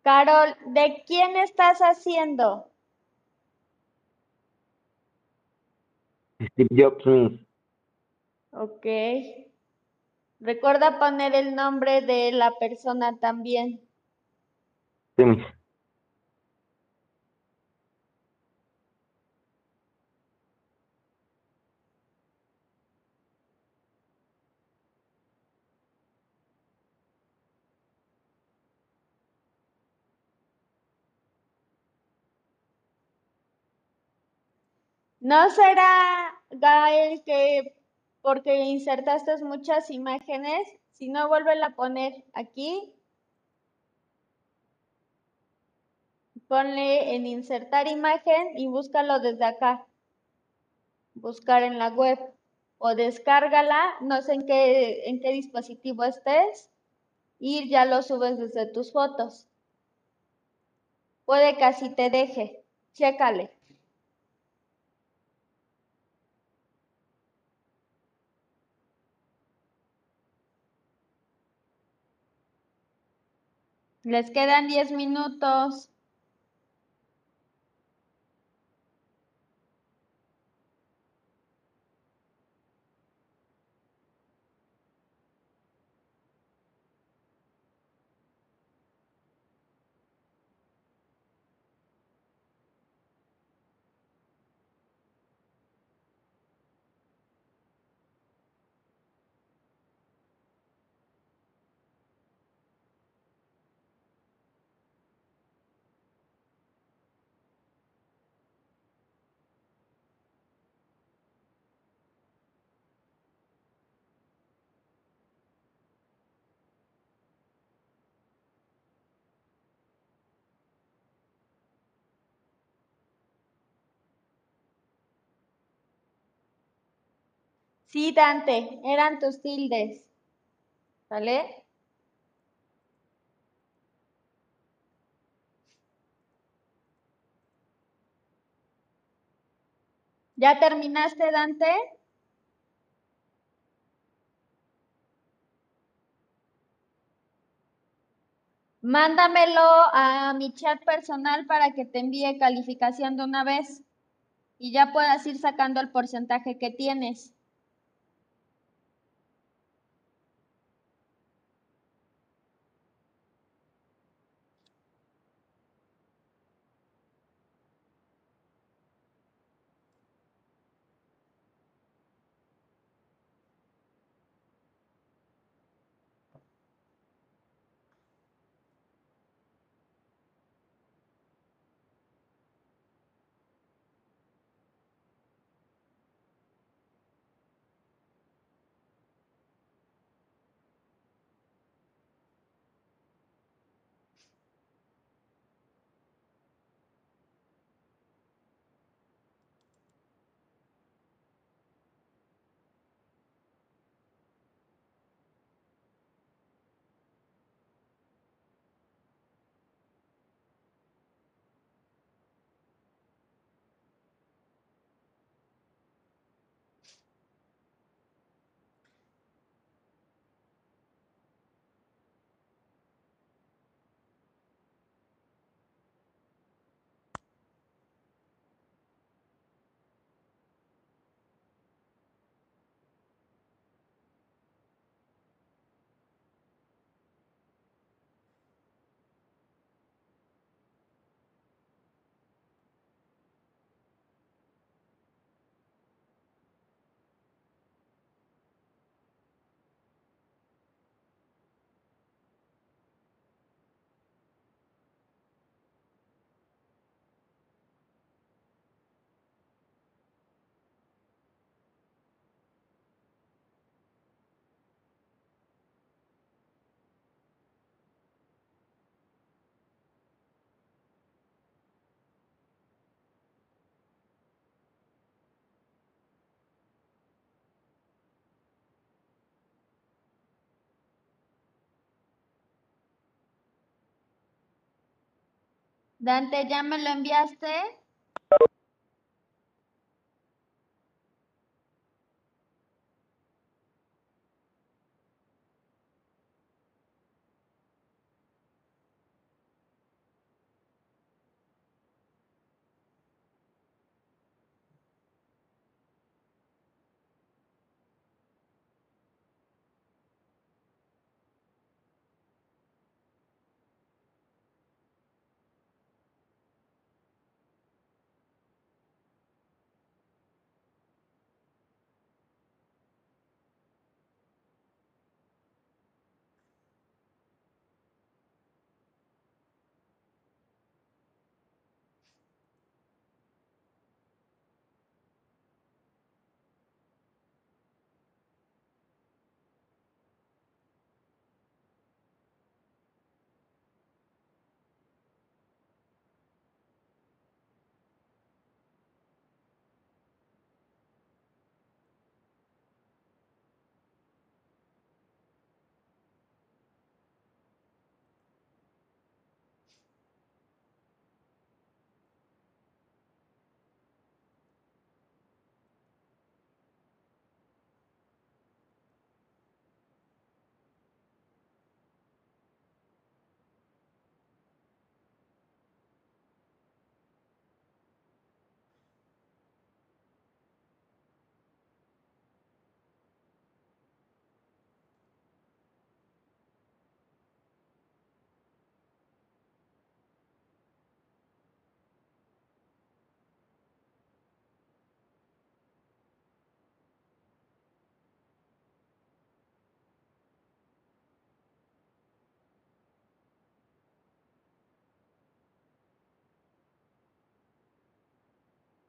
Carol, ¿de quién estás haciendo? Steve Jobs. Ok. Recuerda poner el nombre de la persona también. Sí, ¿No será, Gael, que porque insertaste muchas imágenes, si no vuelve a poner aquí, ponle en insertar imagen y búscalo desde acá, buscar en la web o descárgala, no sé en qué, en qué dispositivo estés y ya lo subes desde tus fotos. Puede que así te deje, chécale. Les quedan 10 minutos. Sí, Dante, eran tus tildes. ¿Vale? ¿Ya terminaste, Dante? Mándamelo a mi chat personal para que te envíe calificación de una vez y ya puedas ir sacando el porcentaje que tienes. Dante, ¿ya me lo enviaste?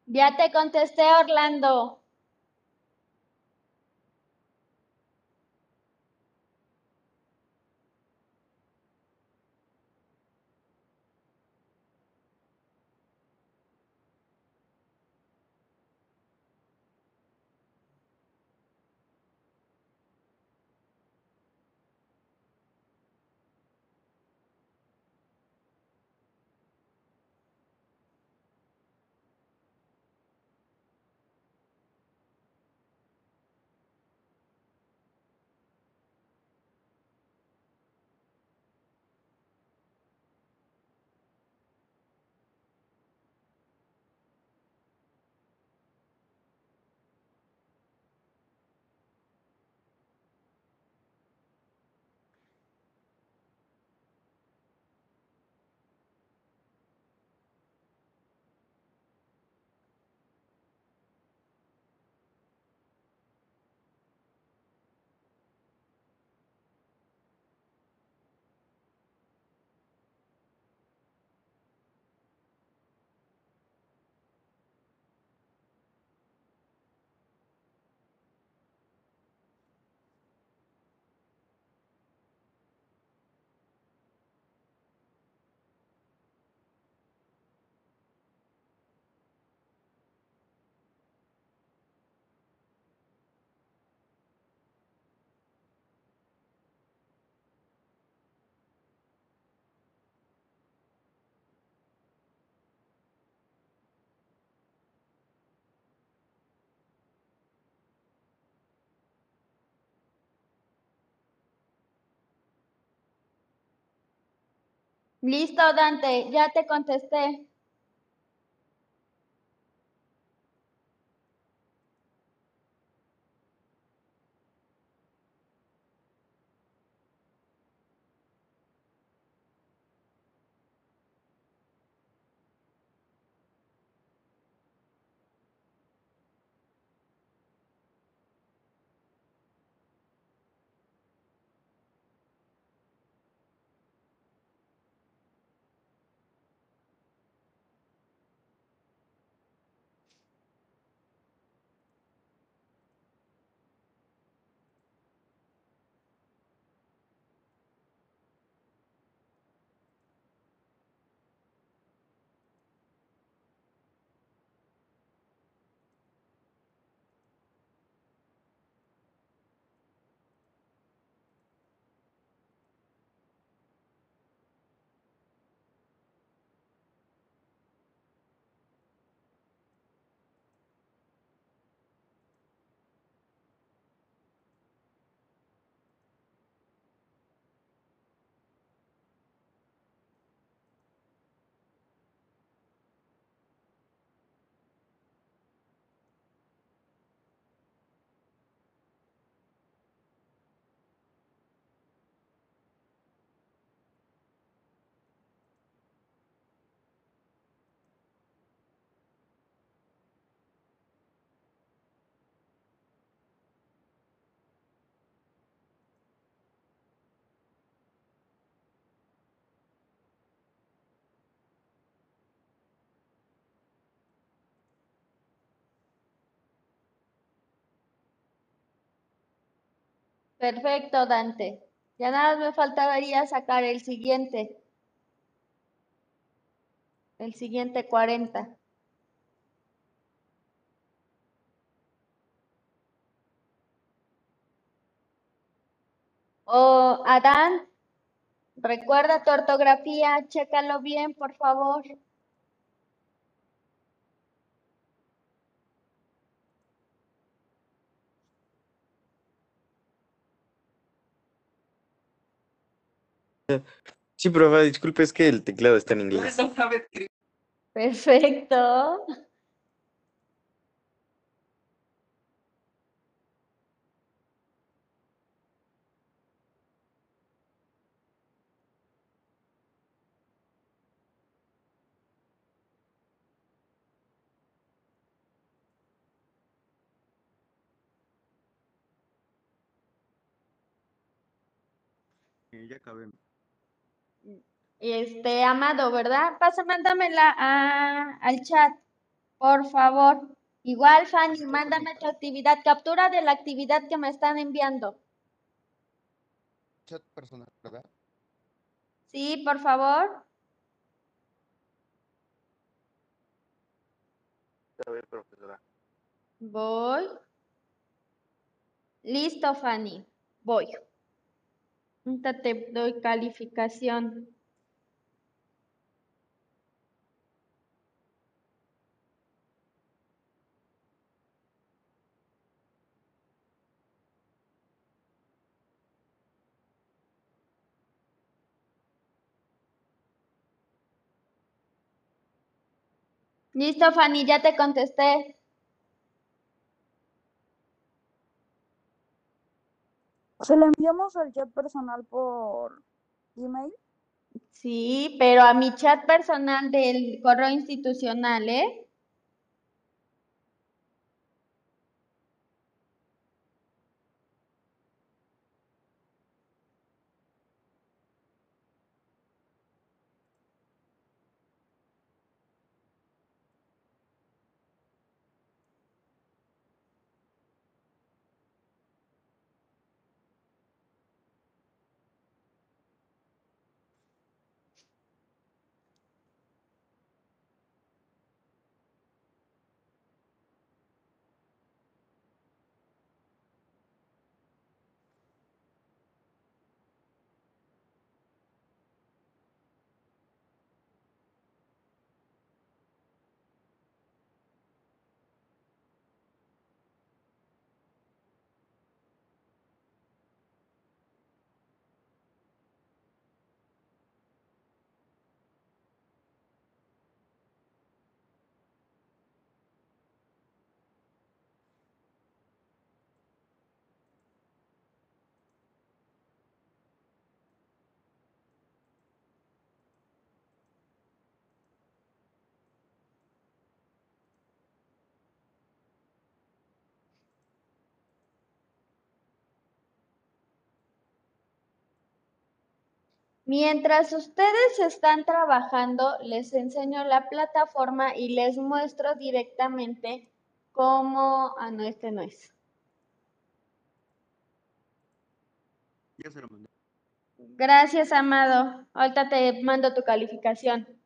Ya te contesté, Orlando. Listo, Dante, ya te contesté. Perfecto, Dante. Ya nada me faltaría sacar el siguiente. El siguiente 40. Oh, Adán, recuerda tu ortografía, chécalo bien, por favor. Sí, profe, disculpe, es que el teclado está en inglés. Perfecto. Eh, ya acabé. Este, Amado, ¿verdad? Pasa, mándamela a, al chat. Por favor. Igual, Fanny, mándame tu actividad, captura de la actividad que me están enviando. Chat personal, ¿verdad? Sí, por favor. A ver, profesora. Voy. Listo, Fanny. Voy. Te doy calificación. Listo, Fanny, ya te contesté. ¿Se la enviamos al chat personal por email? Sí, pero a mi chat personal del correo institucional, ¿eh? Mientras ustedes están trabajando, les enseño la plataforma y les muestro directamente cómo... Ah, no, este no es. Ya se lo mandé. Gracias, Amado. Ahorita te mando tu calificación.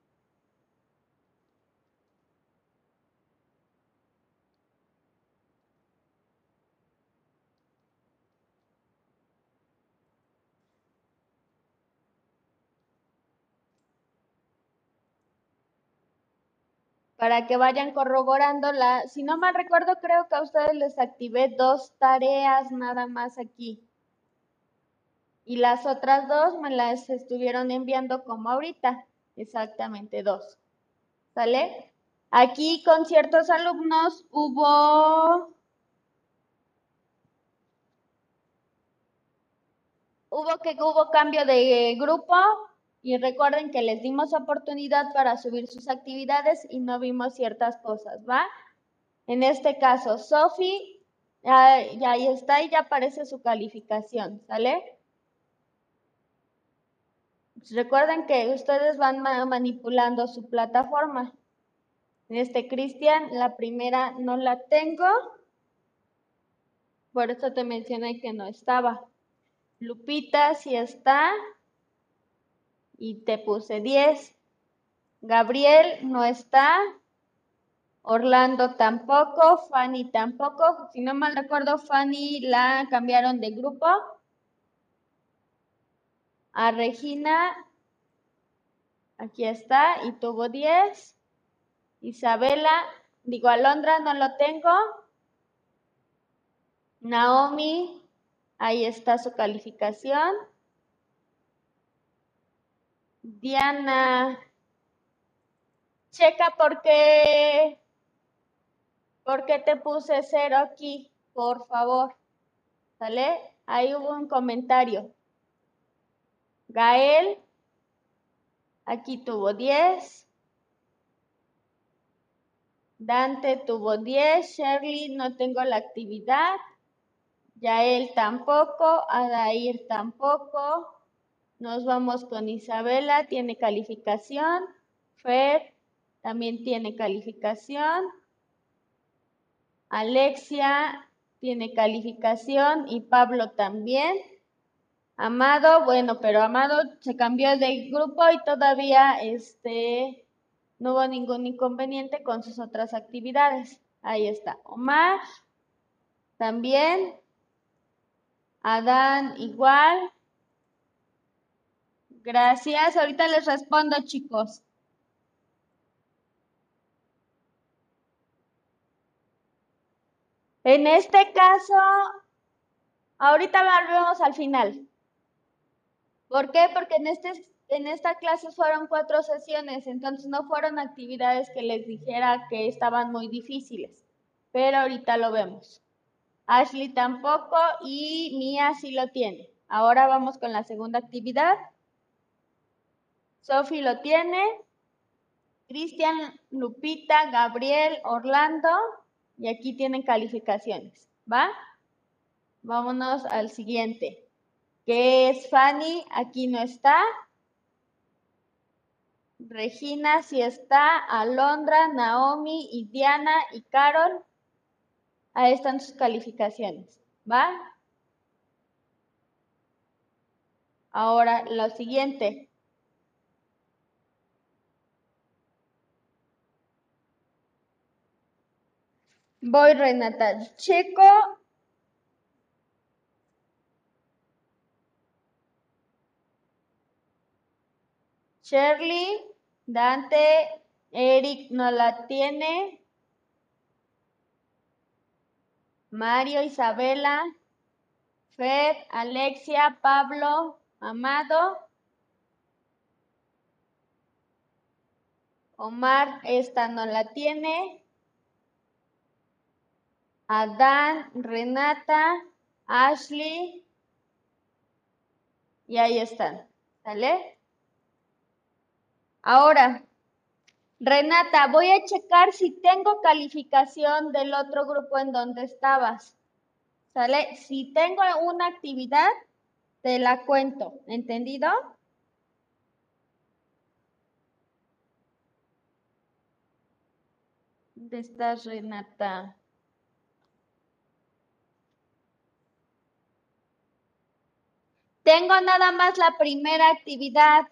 Para que vayan corroborando la, si no mal recuerdo, creo que a ustedes les activé dos tareas nada más aquí. Y las otras dos me las estuvieron enviando como ahorita, exactamente dos. ¿Sale? Aquí con ciertos alumnos hubo hubo que hubo cambio de grupo y recuerden que les dimos oportunidad para subir sus actividades y no vimos ciertas cosas, ¿va? En este caso, Sofi, ya, ahí está y ya aparece su calificación, ¿sale? Pues recuerden que ustedes van manipulando su plataforma. En este Cristian, la primera no la tengo. Por eso te mencioné que no estaba. Lupita sí está y te puse 10. Gabriel no está. Orlando tampoco. Fanny tampoco. Si no mal recuerdo, Fanny la cambiaron de grupo. A Regina, aquí está, y tuvo 10. Isabela, digo, Alondra no lo tengo. Naomi, ahí está su calificación. Diana, checa por qué, por qué te puse cero aquí, por favor. ¿Sale? Ahí hubo un comentario. Gael, aquí tuvo 10. Dante tuvo 10. Shirley, no tengo la actividad. Yael tampoco. Adair tampoco. Nos vamos con Isabela, tiene calificación. Fer también tiene calificación. Alexia tiene calificación y Pablo también. Amado, bueno, pero Amado se cambió de grupo y todavía este, no hubo ningún inconveniente con sus otras actividades. Ahí está. Omar también. Adán igual. Gracias. Ahorita les respondo, chicos. En este caso, ahorita volvemos al final. ¿Por qué? Porque en, este, en esta clase fueron cuatro sesiones, entonces no fueron actividades que les dijera que estaban muy difíciles, pero ahorita lo vemos. Ashley tampoco y Mia sí lo tiene. Ahora vamos con la segunda actividad. Sophie lo tiene. Cristian, Lupita, Gabriel, Orlando. Y aquí tienen calificaciones. ¿Va? Vámonos al siguiente. ¿Qué es Fanny? Aquí no está. Regina sí está. Alondra, Naomi y Diana y Carol. Ahí están sus calificaciones. ¿Va? Ahora, lo siguiente. Voy, Renata. Checo. Shirley, Dante, Eric no la tiene. Mario, Isabela, Fed, Alexia, Pablo, Amado. Omar, esta no la tiene. Adán, Renata, Ashley. Y ahí están. ¿Sale? Ahora, Renata, voy a checar si tengo calificación del otro grupo en donde estabas. ¿Sale? Si tengo una actividad, te la cuento. ¿Entendido? ¿Dónde estás, Renata? Tengo nada más la primera actividad.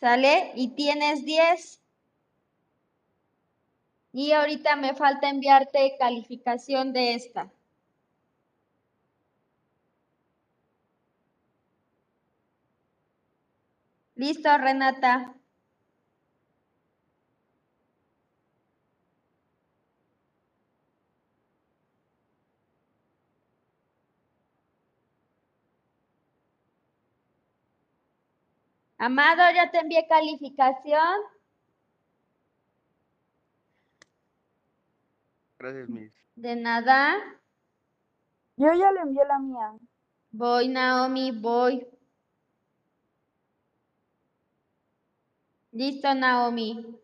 ¿Sale? Y tienes 10. Y ahorita me falta enviarte calificación de esta. Listo, Renata. Amado, ya te envié calificación. Gracias, Miss. De nada. Yo ya le envié la mía. Voy, Naomi, voy. Listo, Naomi.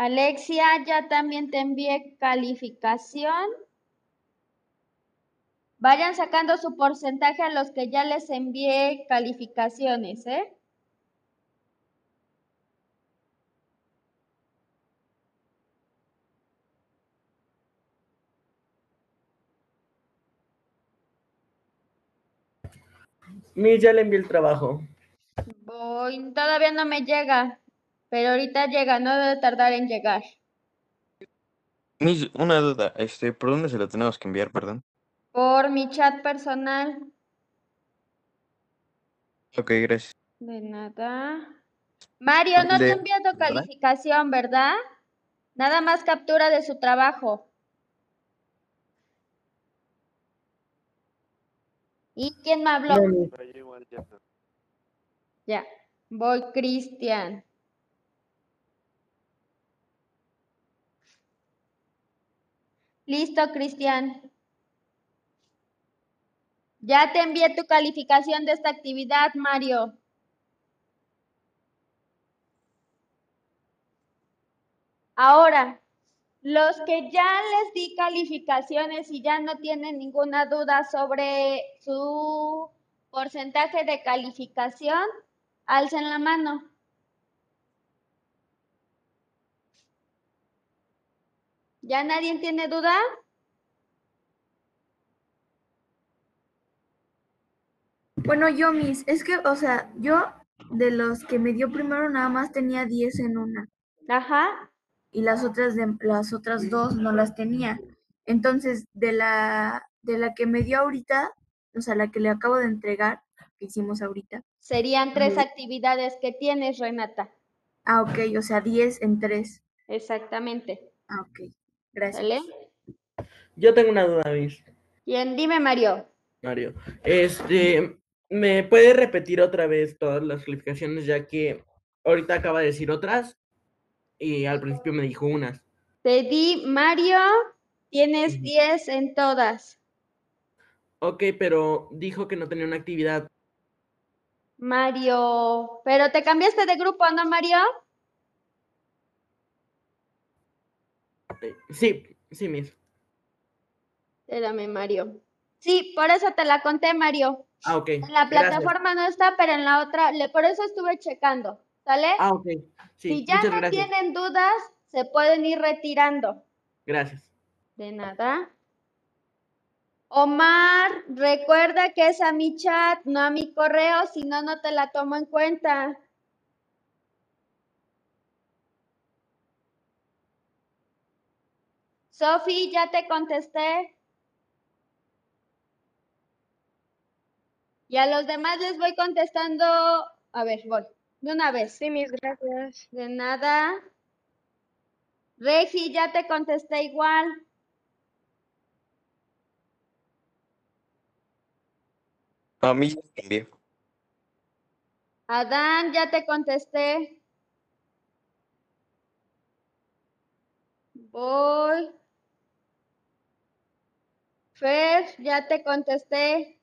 Alexia, ya también te envié calificación. Vayan sacando su porcentaje a los que ya les envié calificaciones, ¿eh? Ya le envié el trabajo. Voy, todavía no me llega, pero ahorita llega, no debe tardar en llegar. Una duda, este, ¿por dónde se lo tenemos que enviar, perdón? Por mi chat personal. Ok, gracias. De nada. Mario, no te De- he enviado ¿verdad? calificación, ¿verdad? Nada más captura de su trabajo. ¿Y quién me habló? No. Ya, voy, Cristian. Listo, Cristian. Ya te envié tu calificación de esta actividad, Mario. Ahora, los que ya les di calificaciones y ya no tienen ninguna duda sobre su porcentaje de calificación, alcen la mano. ¿Ya nadie tiene duda? Bueno, yo, mis, es que, o sea, yo de los que me dio primero nada más tenía 10 en una. Ajá. Y las otras de, las otras dos no las tenía. Entonces, de la de la que me dio ahorita, o sea, la que le acabo de entregar, que hicimos ahorita. Serían tres actividades que tienes, Renata. Ah, ok, o sea, 10 en 3. Exactamente. Ah, ok. Gracias. ¿Sale? Yo tengo una duda, Miss. Bien, dime, Mario. Mario. Este, ¿me puede repetir otra vez todas las calificaciones, ya que ahorita acaba de decir otras y al principio me dijo unas? Te di, Mario, tienes 10 en todas. Ok, pero dijo que no tenía una actividad. Mario, pero te cambiaste de grupo, ¿no, Mario? Sí, sí, Miss. Espérame, Mario. Sí, por eso te la conté, Mario. Ah, ok. En la Gracias. plataforma no está, pero en la otra, le, por eso estuve checando, ¿sale? Ah, ok. Sí, si ya no gracias. tienen dudas, se pueden ir retirando. Gracias. De nada. Omar, recuerda que es a mi chat, no a mi correo, si no, no te la tomo en cuenta. Sofi, ya te contesté. Y a los demás les voy contestando. A ver, voy. De una vez. Sí, mis gracias. De nada. Regi, ya te contesté igual. A mí también. Adán, ya te contesté. Voy. Fer, ya te contesté.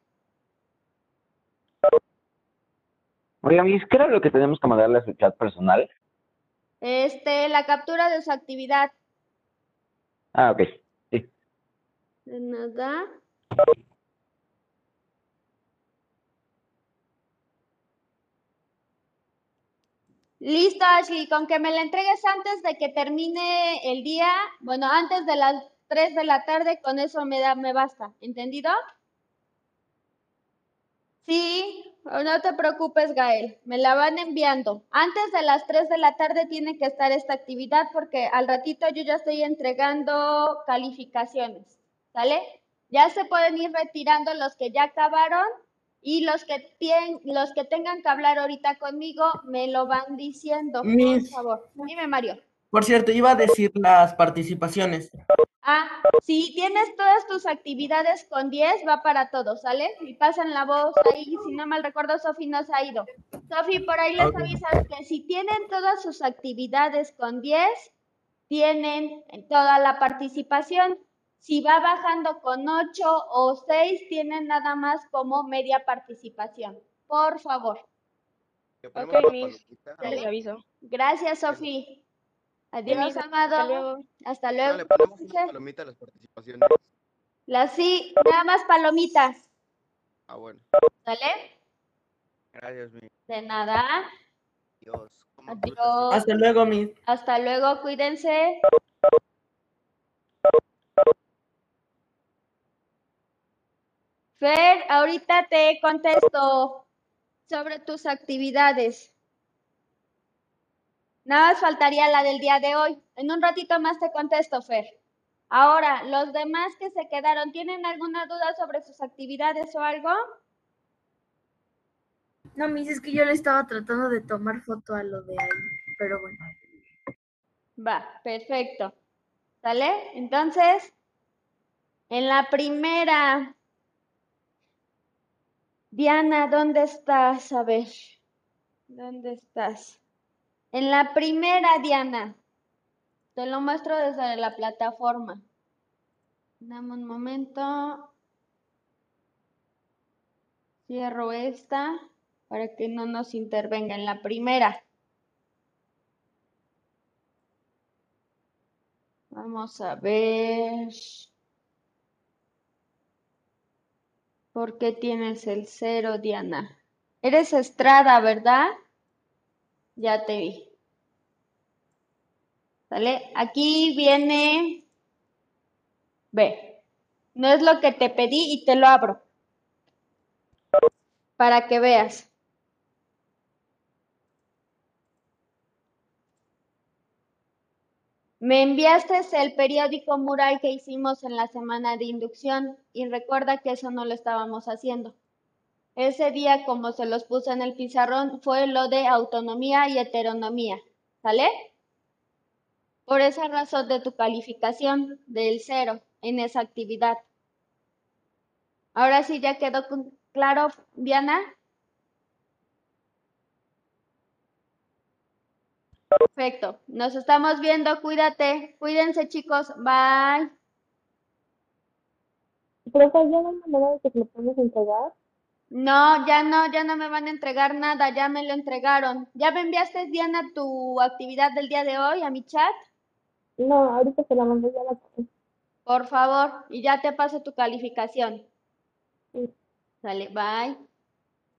Oiga, Miss, ¿qué era lo que tenemos que mandarle a su chat personal? Este, la captura de su actividad. Ah, ok. Sí. De nada. Listo, Ashley, con que me la entregues antes de que termine el día, bueno, antes de las 3 de la tarde, con eso me da, me basta. ¿Entendido? Sí, no te preocupes, Gael, me la van enviando. Antes de las 3 de la tarde tiene que estar esta actividad porque al ratito yo ya estoy entregando calificaciones, ¿sale? Ya se pueden ir retirando los que ya acabaron y los que, tien- los que tengan que hablar ahorita conmigo me lo van diciendo, por favor. Dime, Mario. Por cierto, iba a decir las participaciones. Ah, si tienes todas tus actividades con 10, va para todos, ¿sale? Y pasan la voz ahí, si no mal recuerdo, Sofi no se ha ido. Sofi, por ahí les avisas que si tienen todas sus actividades con 10, tienen toda la participación. Si va bajando con 8 o 6, tienen nada más como media participación. Por favor. ¿Le Ok, mis. les aviso. Gracias, Sofi. Adiós, amado. hasta luego. Hasta No, luego. le ponemos Dulce. una palomita a las participaciones. Las sí, nada más palomitas. Ah, bueno. ¿Sale? Gracias, mi De nada. Dios. Adiós. Hasta luego, Miss. Hasta luego, cuídense. Fer, ahorita te contesto sobre tus actividades. Nada más faltaría la del día de hoy. En un ratito más te contesto, Fer. Ahora, los demás que se quedaron, ¿tienen alguna duda sobre sus actividades o algo? No, mis, es que yo le estaba tratando de tomar foto a lo de ahí, pero bueno. Va, perfecto. ¿Sale? Entonces, en la primera, Diana, ¿dónde estás? A ver, ¿dónde estás? En la primera, Diana, te lo muestro desde la plataforma. Dame un momento. Cierro esta para que no nos intervenga en la primera. Vamos a ver. ¿Por qué tienes el cero, Diana? Eres Estrada, ¿verdad? Ya te vi. ¿Sale? Aquí viene. Ve. No es lo que te pedí y te lo abro. Para que veas. Me enviaste el periódico mural que hicimos en la semana de inducción y recuerda que eso no lo estábamos haciendo. Ese día, como se los puse en el pizarrón, fue lo de autonomía y heteronomía. ¿Sale? Por esa razón de tu calificación del cero en esa actividad. Ahora sí, ya quedó claro, Diana. Perfecto. Nos estamos viendo. Cuídate. Cuídense, chicos. Bye. Profe, ¿ya no manera de que lo podemos entregar? No, ya no, ya no me van a entregar nada, ya me lo entregaron. ¿Ya me enviaste, Diana, tu actividad del día de hoy a mi chat? No, ahorita se la mandé ya la Por favor, y ya te paso tu calificación. Sí. Sale, bye.